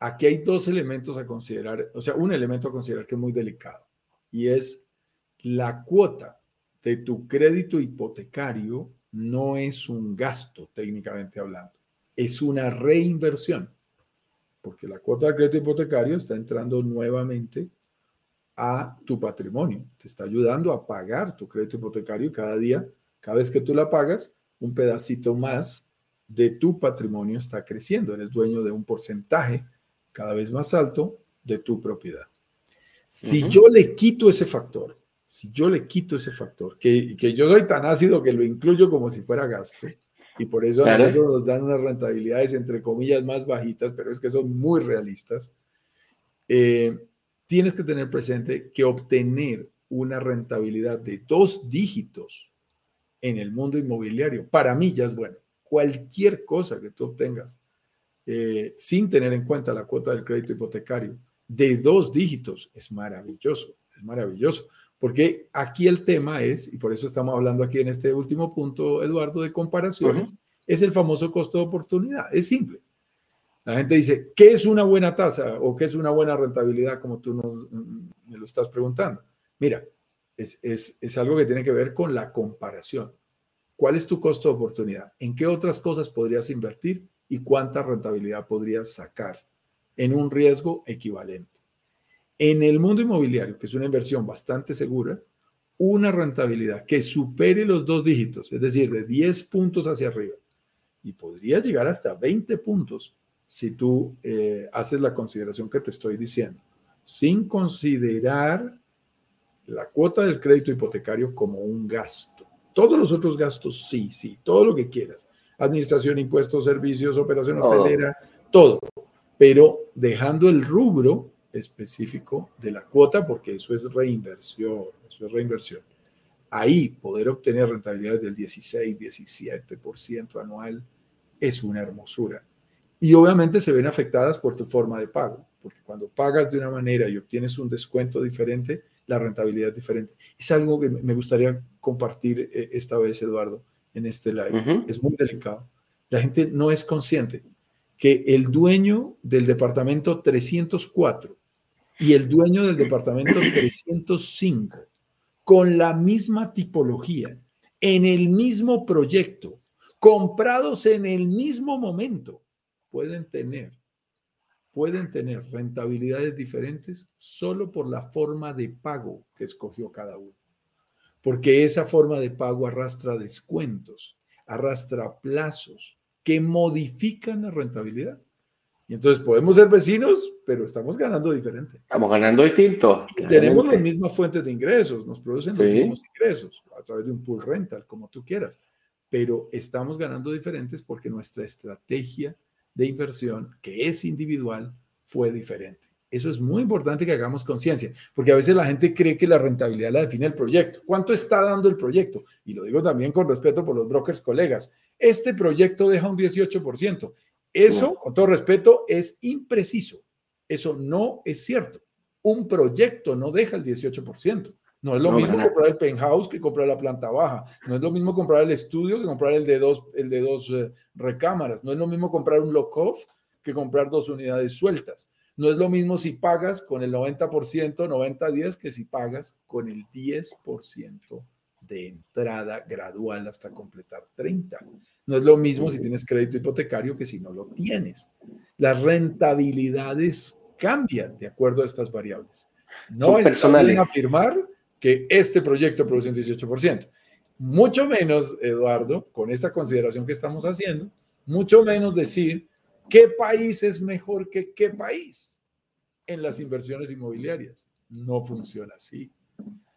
Aquí hay dos elementos a considerar, o sea, un elemento a considerar que es muy delicado y es la cuota de tu crédito hipotecario no es un gasto técnicamente hablando, es una reinversión, porque la cuota de crédito hipotecario está entrando nuevamente a tu patrimonio, te está ayudando a pagar tu crédito hipotecario cada día, cada vez que tú la pagas, un pedacito más de tu patrimonio está creciendo, eres dueño de un porcentaje cada vez más alto de tu propiedad. Si yo le quito ese factor, si yo le quito ese factor, que, que, yo soy tan ácido que lo incluyo como si fuera gasto, y por eso a nosotros nos dan unas rentabilidades entre comillas más bajitas, pero es que son muy realistas, eh, tienes que tener presente que obtener una rentabilidad de dos dígitos en el mundo inmobiliario, para mí ya es bueno. Cualquier cosa que tú obtengas eh, sin tener en cuenta la cuota del crédito hipotecario de dos dígitos es maravilloso, es maravilloso. Porque aquí el tema es, y por eso estamos hablando aquí en este último punto, Eduardo, de comparaciones, es el famoso costo de oportunidad. Es simple. La gente dice, ¿qué es una buena tasa o qué es una buena rentabilidad, como tú nos, me lo estás preguntando? Mira, es, es, es algo que tiene que ver con la comparación. ¿Cuál es tu costo de oportunidad? ¿En qué otras cosas podrías invertir y cuánta rentabilidad podrías sacar en un riesgo equivalente? En el mundo inmobiliario, que es una inversión bastante segura, una rentabilidad que supere los dos dígitos, es decir, de 10 puntos hacia arriba, y podría llegar hasta 20 puntos si tú eh, haces la consideración que te estoy diciendo, sin considerar la cuota del crédito hipotecario como un gasto. Todos los otros gastos, sí, sí, todo lo que quieras. Administración, impuestos, servicios, operación hotelera, todo. Pero dejando el rubro específico de la cuota, porque eso es reinversión, eso es reinversión. Ahí poder obtener rentabilidades del 16, 17% anual es una hermosura. Y obviamente se ven afectadas por tu forma de pago, porque cuando pagas de una manera y obtienes un descuento diferente, la rentabilidad es diferente. Es algo que me gustaría compartir eh, esta vez, Eduardo, en este live. Es muy delicado. La gente no es consciente que el dueño del departamento 304 y el dueño del departamento 305, con la misma tipología, en el mismo proyecto, comprados en el mismo momento, pueden tener, pueden tener rentabilidades diferentes solo por la forma de pago que escogió cada uno. Porque esa forma de pago arrastra descuentos, arrastra plazos que modifican la rentabilidad. Y entonces podemos ser vecinos, pero estamos ganando diferente. Estamos ganando distinto. Tenemos las mismas fuentes de ingresos, nos producen los mismos ingresos a través de un pool rental, como tú quieras, pero estamos ganando diferentes porque nuestra estrategia de inversión, que es individual, fue diferente. Eso es muy importante que hagamos conciencia, porque a veces la gente cree que la rentabilidad la define el proyecto. ¿Cuánto está dando el proyecto? Y lo digo también con respeto por los brokers colegas. Este proyecto deja un 18%. Eso, con todo respeto, es impreciso. Eso no es cierto. Un proyecto no deja el 18%. No es lo mismo comprar el penthouse que comprar la planta baja. No es lo mismo comprar el estudio que comprar el de dos, el de dos eh, recámaras. No es lo mismo comprar un lock-off que comprar dos unidades sueltas. No es lo mismo si pagas con el 90%, 90-10, que si pagas con el 10% de entrada gradual hasta completar 30. No es lo mismo si tienes crédito hipotecario que si no lo tienes. Las rentabilidades cambian de acuerdo a estas variables. No es afirmar que este proyecto produce un 18%. Mucho menos, Eduardo, con esta consideración que estamos haciendo, mucho menos decir qué país es mejor que qué país en las inversiones inmobiliarias. No funciona así.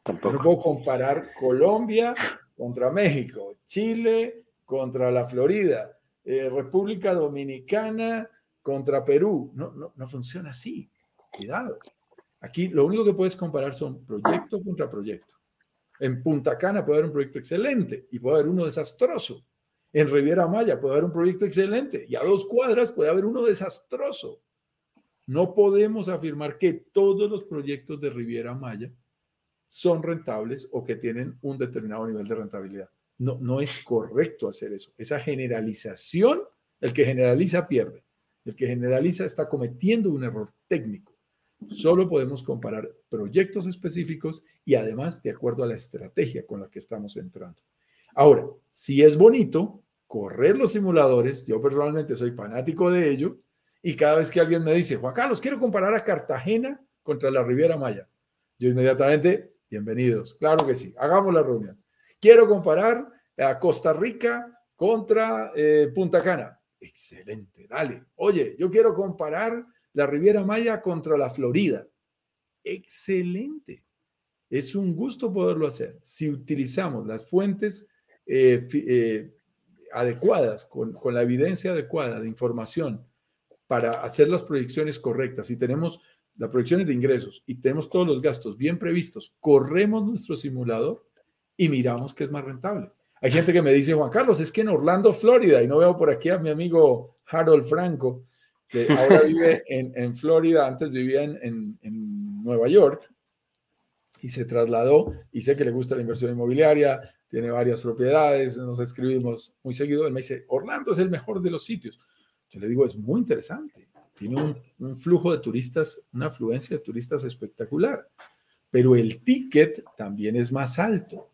No puedo comparar Colombia contra México, Chile contra la Florida, eh, República Dominicana contra Perú. No, no, no funciona así. Cuidado. Aquí lo único que puedes comparar son proyecto contra proyecto. En Punta Cana puede haber un proyecto excelente y puede haber uno desastroso. En Riviera Maya puede haber un proyecto excelente y a dos cuadras puede haber uno desastroso. No podemos afirmar que todos los proyectos de Riviera Maya son rentables o que tienen un determinado nivel de rentabilidad. No, no es correcto hacer eso. Esa generalización, el que generaliza pierde. El que generaliza está cometiendo un error técnico. Solo podemos comparar proyectos específicos y además de acuerdo a la estrategia con la que estamos entrando. Ahora, si es bonito correr los simuladores, yo personalmente soy fanático de ello, y cada vez que alguien me dice, Juan Carlos, quiero comparar a Cartagena contra la Riviera Maya, Yo inmediatamente, bienvenidos. Claro que sí, hagamos la reunión. Quiero comparar a Costa Rica contra eh, Punta Cana. Excelente, dale. Oye, yo quiero comparar la Riviera Maya contra la Florida. Excelente. Es un gusto poderlo hacer. Si utilizamos las fuentes eh, eh, adecuadas, con, con, la evidencia adecuada de información para hacer las proyecciones correctas y tenemos las proyecciones de ingresos y tenemos todos los gastos bien previstos, corremos nuestro simulador y miramos qué es más rentable. Hay gente que me dice, Juan Carlos, es que en Orlando, Florida, y no veo por aquí a mi amigo Harold Franco, que ahora vive en, en Florida, antes vivía en, en, en, Nueva York y se trasladó y sé que le gusta la inversión inmobiliaria, tiene varias propiedades, nos escribimos muy seguido, él me dice, Orlando es el mejor de los sitios. Yo le digo, es muy interesante, tiene un, un flujo de turistas, una afluencia de turistas espectacular, pero el ticket también es más alto.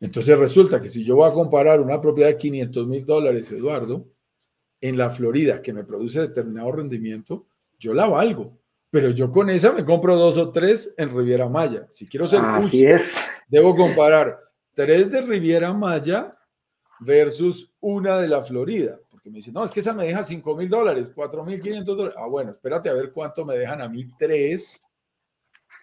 Entonces resulta que si yo voy a comparar una propiedad de 500 mil dólares, Eduardo, en la Florida que me produce determinado rendimiento, yo la valgo. Pero yo con esa me compro dos o tres en Riviera Maya. Si quiero ser Así es. debo comparar tres de Riviera Maya versus una de la Florida. Porque me dicen, no, es que esa me deja 5 mil dólares, 4 mil 500 dólares. Ah, bueno, espérate a ver cuánto me dejan a mí tres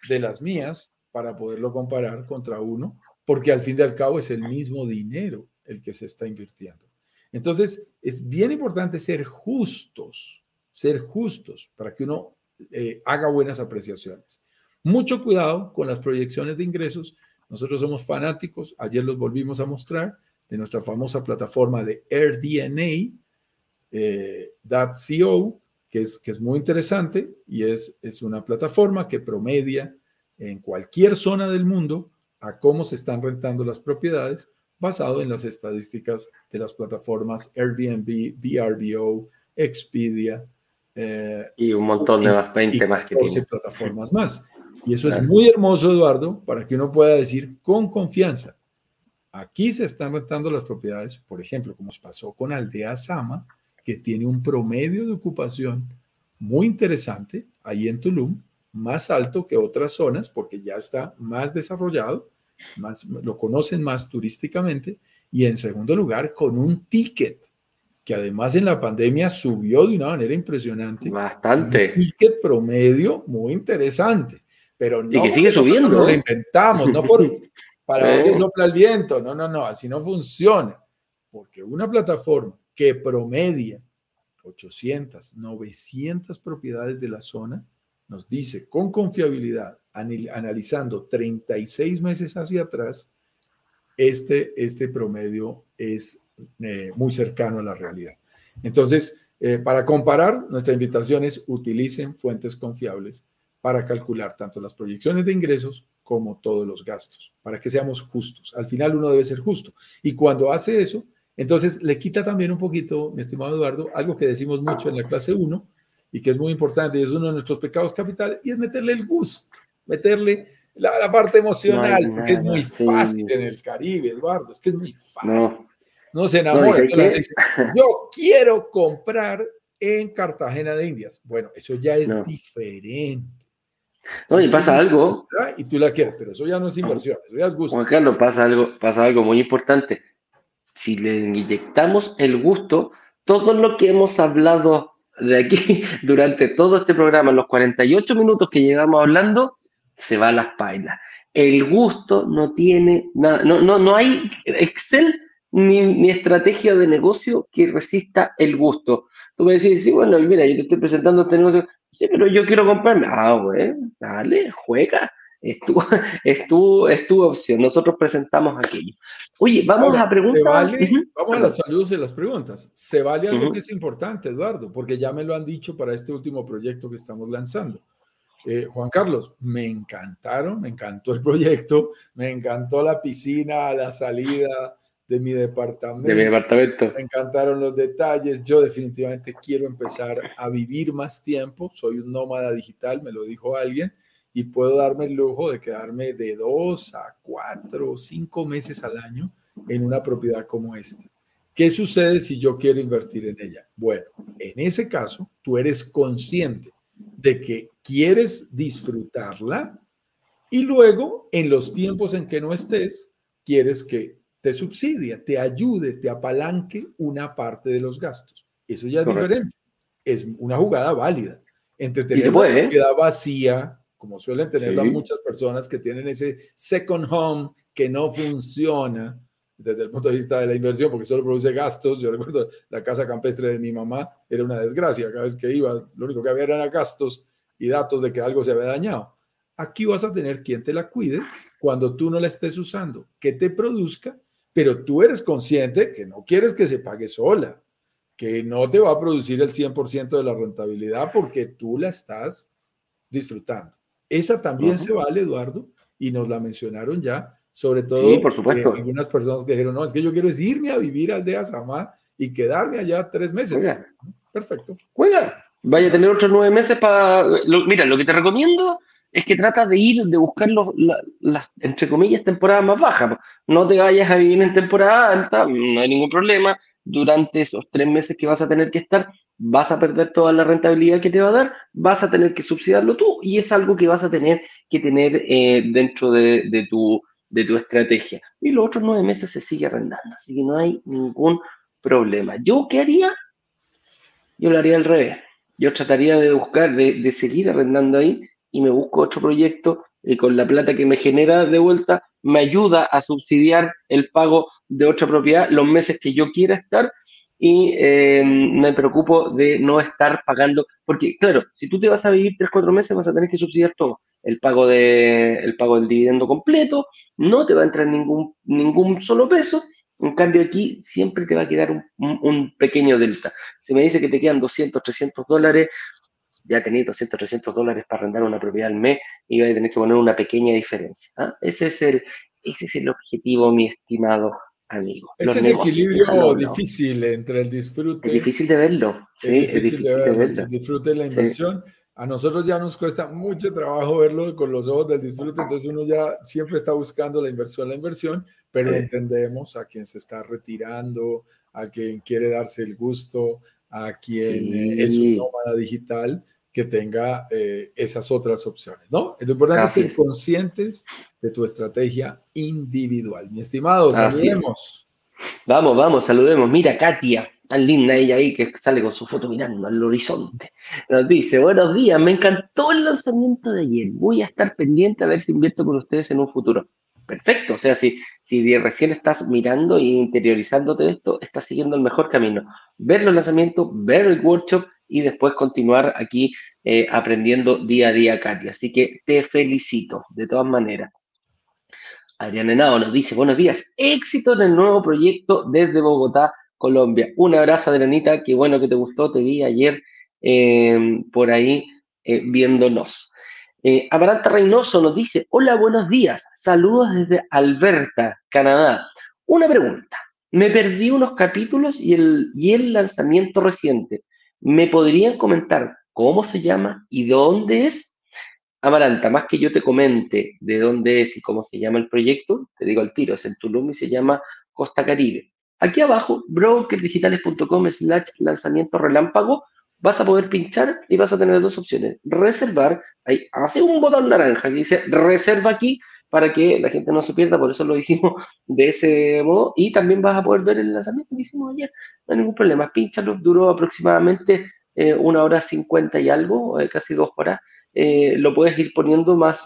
de las mías para poderlo comparar contra uno porque al fin y al cabo es el mismo dinero el que se está invirtiendo. Entonces, es bien importante ser justos, ser justos para que uno eh, haga buenas apreciaciones. Mucho cuidado con las proyecciones de ingresos. Nosotros somos fanáticos, ayer los volvimos a mostrar, de nuestra famosa plataforma de AirDNA.co, eh, que, es, que es muy interesante y es, es una plataforma que promedia en cualquier zona del mundo a cómo se están rentando las propiedades basado en las estadísticas de las plataformas Airbnb, VRBO, Expedia. Eh, y un montón de más, 20 más que tiene. plataformas más. Y eso es muy hermoso, Eduardo, para que uno pueda decir con confianza, aquí se están rentando las propiedades, por ejemplo, como pasó con Aldea Sama, que tiene un promedio de ocupación muy interesante ahí en Tulum, más alto que otras zonas porque ya está más desarrollado, más, lo conocen más turísticamente y en segundo lugar con un ticket que además en la pandemia subió de una manera impresionante. Bastante. Un ticket promedio muy interesante, pero no y que sigue subiendo. Lo inventamos, no por para que sopla el viento, no, no, no, así no funciona, porque una plataforma que promedia 800, 900 propiedades de la zona, nos dice con confiabilidad, analizando 36 meses hacia atrás, este, este promedio es eh, muy cercano a la realidad. Entonces, eh, para comparar, nuestra invitación es utilicen fuentes confiables para calcular tanto las proyecciones de ingresos como todos los gastos, para que seamos justos. Al final uno debe ser justo. Y cuando hace eso, entonces le quita también un poquito, mi estimado Eduardo, algo que decimos mucho en la clase 1, y que es muy importante y es uno de nuestros pecados capitales, y es meterle el gusto, meterle la, parte emocional, porque es muy fácil en el Caribe, Eduardo, es que es muy fácil. No, se enamora. yo quiero comprar en Cartagena de Indias. Bueno, eso ya es diferente. No, y pasa algo. Y tú la quieres, pero eso ya no es inversión, eso ya es gusto. Juan Carlos, pasa algo, pasa algo muy importante. Si le inyectamos el gusto, todo lo que hemos hablado de aquí, durante todo este programa, los 48 minutos que llevamos hablando, se va a las pailas. El gusto no tiene nada, no, no, no hay Excel ni, estrategia de negocio que resista el gusto. Tú me decís, sí, bueno, mira, yo te estoy presentando este negocio, sí, pero yo quiero comprarme. Ah, bueno, dale, juega. Es tu, es, tu, es tu opción. Nosotros presentamos aquello. Oye, vamos a preguntar. Vamos a las saludos de las preguntas. Se vale algo que es importante, Eduardo, porque ya me lo han dicho para este último proyecto que estamos lanzando. Eh, Juan Carlos, me encantaron, me encantó el proyecto, me encantó la piscina, la salida de mi departamento. De mi departamento. Me encantaron los detalles. Yo definitivamente quiero empezar a vivir más tiempo. Soy un nómada digital, me lo dijo alguien y puedo darme el lujo de quedarme de dos a cuatro o cinco meses al año en una propiedad como esta. ¿Qué sucede si yo quiero invertir en ella? Bueno, en ese caso, tú eres consciente de que quieres disfrutarla Y luego, en los tiempos en que no estés, quieres que te subsidia, te ayude, te apalanque una parte de los gastos. Eso ya es diferente. Es una jugada válida. Entre tener una ¿eh? propiedad vacía, como suelen tener muchas personas que tienen ese second home que no funciona desde el punto de vista de la inversión, porque solo produce gastos. Yo recuerdo la casa campestre de mi mamá, era una desgracia. Cada vez que iba, lo único que había eran gastos y datos de que algo se había dañado. Aquí vas a tener quien te la cuide cuando tú no la estés usando, que te produzca, pero tú eres consciente que no quieres que se pague sola, que no te va a producir el 100% de la rentabilidad porque tú la estás disfrutando. Esa también se vale, Eduardo, y nos la mencionaron ya, sobre todo por supuesto. algunas personas que dijeron, no, es que yo quiero irme a vivir a Aldea Samá y quedarme allá tres meses. Perfecto. Juega. Vaya a tener otros nueve meses para... mira, lo que te recomiendo es que tratas de ir, de buscar las, entre comillas, temporadas más bajas. No te vayas a vivir en temporada alta, no hay ningún problema. Durante esos tres meses que vas a tener que estar, vas a perder toda la rentabilidad que te va a dar, vas a tener que subsidiarlo tú y es algo que vas a tener que tener eh, dentro de, tu, de tu estrategia. Y los otros nueve meses se sigue arrendando, así que no hay ningún problema. ¿Yo qué haría? Yo lo haría al revés. Yo trataría de buscar, de, de seguir arrendando ahí y me busco otro proyecto y con la plata que me genera de vuelta me ayuda a subsidiar el pago de otra propiedad los meses que yo quiera estar y eh, me preocupo de no estar pagando, porque claro, si tú te vas a vivir 3, 4 meses vas a tener que subsidiar todo, el pago, de, el pago del dividendo completo, no te va a entrar ningún, ningún solo peso, en cambio aquí siempre te va a quedar un, un pequeño delta. Si me dice que te quedan 200, 300 dólares, ya tenéis 200, 300 dólares para arrendar una propiedad al mes y vais a tener que poner una pequeña diferencia. ¿ah? Ese, es el, ese es el objetivo, mi estimado amigo. Ese es equilibrio difícil entre el disfrute. Es difícil de verlo. Sí, es difícil, de, verlo. El disfrute de la inversión. A nosotros ya nos cuesta mucho trabajo verlo con los ojos del disfrute, entonces uno ya siempre está buscando la inversión, la inversión, pero entendemos a quien se está retirando, a quien quiere darse el gusto, a quien es un nómada digital que tenga eh, esas otras opciones, ¿no? Lo importante es ser conscientes de tu estrategia individual. Mi estimado, saludemos. Vamos, vamos, saludemos. Mira, Katia, tan linda ella ahí que sale con su foto mirando al horizonte. Nos dice, buenos días, me encantó el lanzamiento de ayer. Voy a estar pendiente a ver si invierto con ustedes en un futuro. Perfecto, o sea, si, si recién estás mirando e interiorizándote de esto, estás siguiendo el mejor camino. Ver los lanzamientos, ver el workshop y después continuar aquí eh, aprendiendo día a día, Katia. Así que te felicito, de todas maneras. Adrián Henao nos dice, buenos días, éxito en el nuevo proyecto desde Bogotá, Colombia. Un abrazo, Adrianita, qué bueno que te gustó, te vi ayer eh, por ahí eh, viéndonos. Amaranta Reynoso nos dice, hola, buenos días, saludos desde Alberta, Canadá. Una pregunta, me perdí unos capítulos y el, y el lanzamiento reciente. ¿Me podrían comentar cómo se llama y dónde es? Amaranta, más que yo te comente de dónde es y cómo se llama el proyecto, te digo al tiro, es en Tulum y se llama Costa Caribe. Aquí abajo, brokerdigitales.com slash lanzamiento relámpago, vas a poder pinchar y vas a tener dos opciones. Reservar, ahí hace un botón naranja que dice reserva aquí para que la gente no se pierda, por eso lo hicimos de ese modo. Y también vas a poder ver el lanzamiento que hicimos ayer, no hay ningún problema. Pinchalo, duró aproximadamente eh, una hora cincuenta y algo, eh, casi dos horas. Eh, lo puedes ir poniendo más,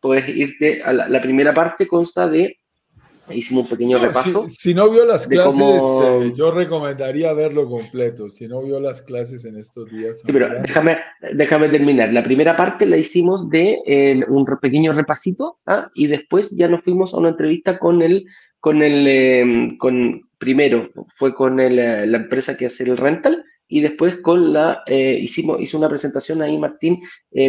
puedes irte a la primera parte, consta de hicimos un pequeño repaso. Si, no vio las clases, eh, yo recomendaría verlo completo. Si no vio las clases en estos días. Sí, pero déjame, déjame terminar. La primera parte la hicimos de un pequeño repasito ¿ah? y después ya nos fuimos a una entrevista con el, con el, em, con, primero fue con el, eh, la empresa que hace el rental y después con la, eh, hicimos, hizo una presentación ahí Martín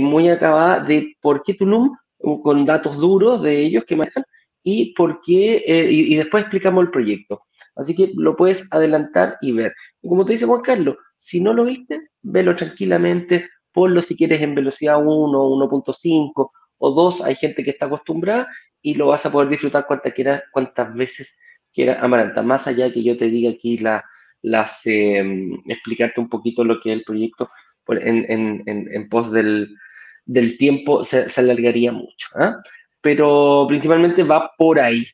muy acabada de por qué Tulum, con datos duros de ellos que manejan, y por qué, eh, y, después explicamos el proyecto. Así que lo puedes adelantar y ver. Como te dice Juan Carlos, si no lo viste, velo tranquilamente, ponlo si quieres en velocidad 1, 1.5 o 2, hay gente que está acostumbrada y lo vas a poder disfrutar cuantas, quieras, cuantas veces quiera Amaranta. Más allá que yo te diga aquí la, las, em, explicarte un poquito lo que es el proyecto en, en, en, en pos del, del tiempo se, alargaría mucho. ¿ah? Pero principalmente va por ahí.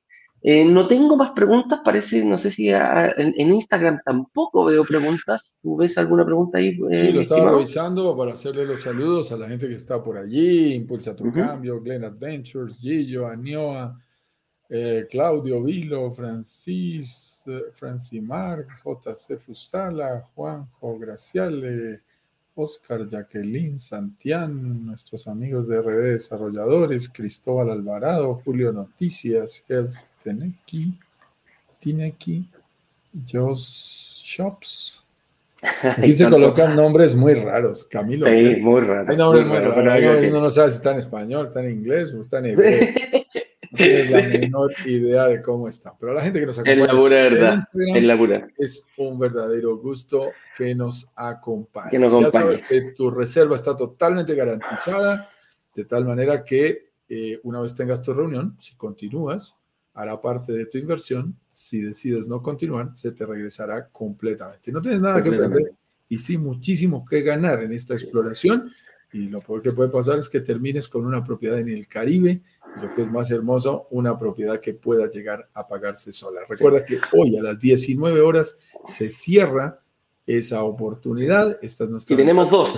Eh, no tengo más preguntas, parece, no sé si en, Instagram tampoco veo preguntas. ¿Tú ves alguna pregunta ahí? Eh, sí, lo estaba revisando para hacerle los saludos a la gente que está por allí. Impulsa tu cambio, Glen Adventures, Gillo, Anioa, eh, Claudio Vilo, Francis, Francimar, JC Fustala, Juanjo Graciale. Oscar, Jacqueline, Santián, nuestros amigos de RD Desarrolladores, Cristóbal Alvarado, Julio Noticias, Els Teneki, Tineki, Jos Shops. Aquí se colocan nombres muy raros, Camilo. Sí, muy raros. Hay nombres muy, raros. Uno no sabe si está en español, está en inglés o está en hebreo. Tienes la menor idea de cómo está. Pero la gente que nos acompaña. Pura verdad. Es, la pura. es un verdadero gusto que nos acompañe. Que nos ya sabes que tu reserva está totalmente garantizada, de tal manera que eh, una vez tengas tu reunión, si continúas, hará parte de tu inversión. Si decides no continuar, se te regresará completamente. No tienes nada que perder y sí muchísimo que ganar en esta exploración. Y lo peor que puede pasar es que termines con una propiedad en el Caribe lo que es más hermoso, una propiedad que pueda llegar a pagarse sola. Recuerda que hoy a las 19 horas se cierra esa oportunidad. Esta es nuestra y tenemos dos.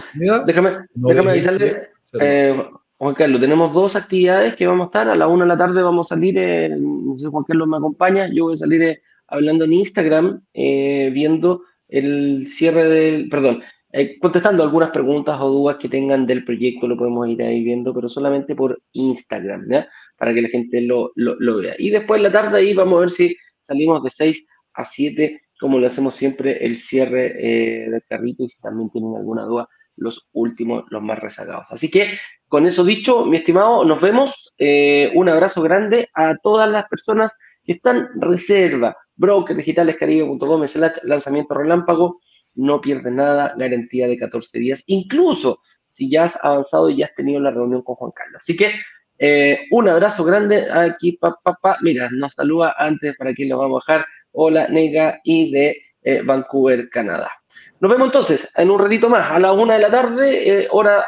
Déjame, déjame avisarle, eh, Juan Carlos, tenemos dos actividades que vamos a estar. A la una de la tarde vamos a salir, eh, no sé, Juan Carlos me acompaña, yo voy a salir eh, hablando en Instagram, viendo el cierre del, perdón, eh, contestando algunas preguntas o dudas que tengan del proyecto, lo podemos ir ahí viendo, pero solamente por Instagram, ¿ya? Para que la gente lo, lo, vea. Y después en la tarde ahí vamos a ver si salimos de 6 a 7, como lo hacemos siempre, el cierre eh, del carrito y si también tienen alguna duda, los últimos, los más rezagados. Así que, con eso dicho, mi estimado, nos vemos. Eh, un abrazo grande a todas las personas que están reserva, brokerdigitalescaribe.com, slash lanzamiento relámpago no pierdes nada, garantía de 14 días, incluso si ya has avanzado y ya has tenido la reunión con Juan Carlos. Así que eh, un abrazo grande aquí, papá. Mira, nos saluda antes para quien lo vamos a bajar. Hola, Nega, y de eh, Vancouver, Canadá. Nos vemos entonces en un ratito más, a la una de la tarde, eh, hora,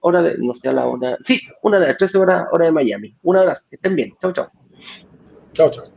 hora de, no sé, a la hora, sí, una de las 13 horas, hora de Miami. Un abrazo, que estén bien. Chau, chau. Chau, chau.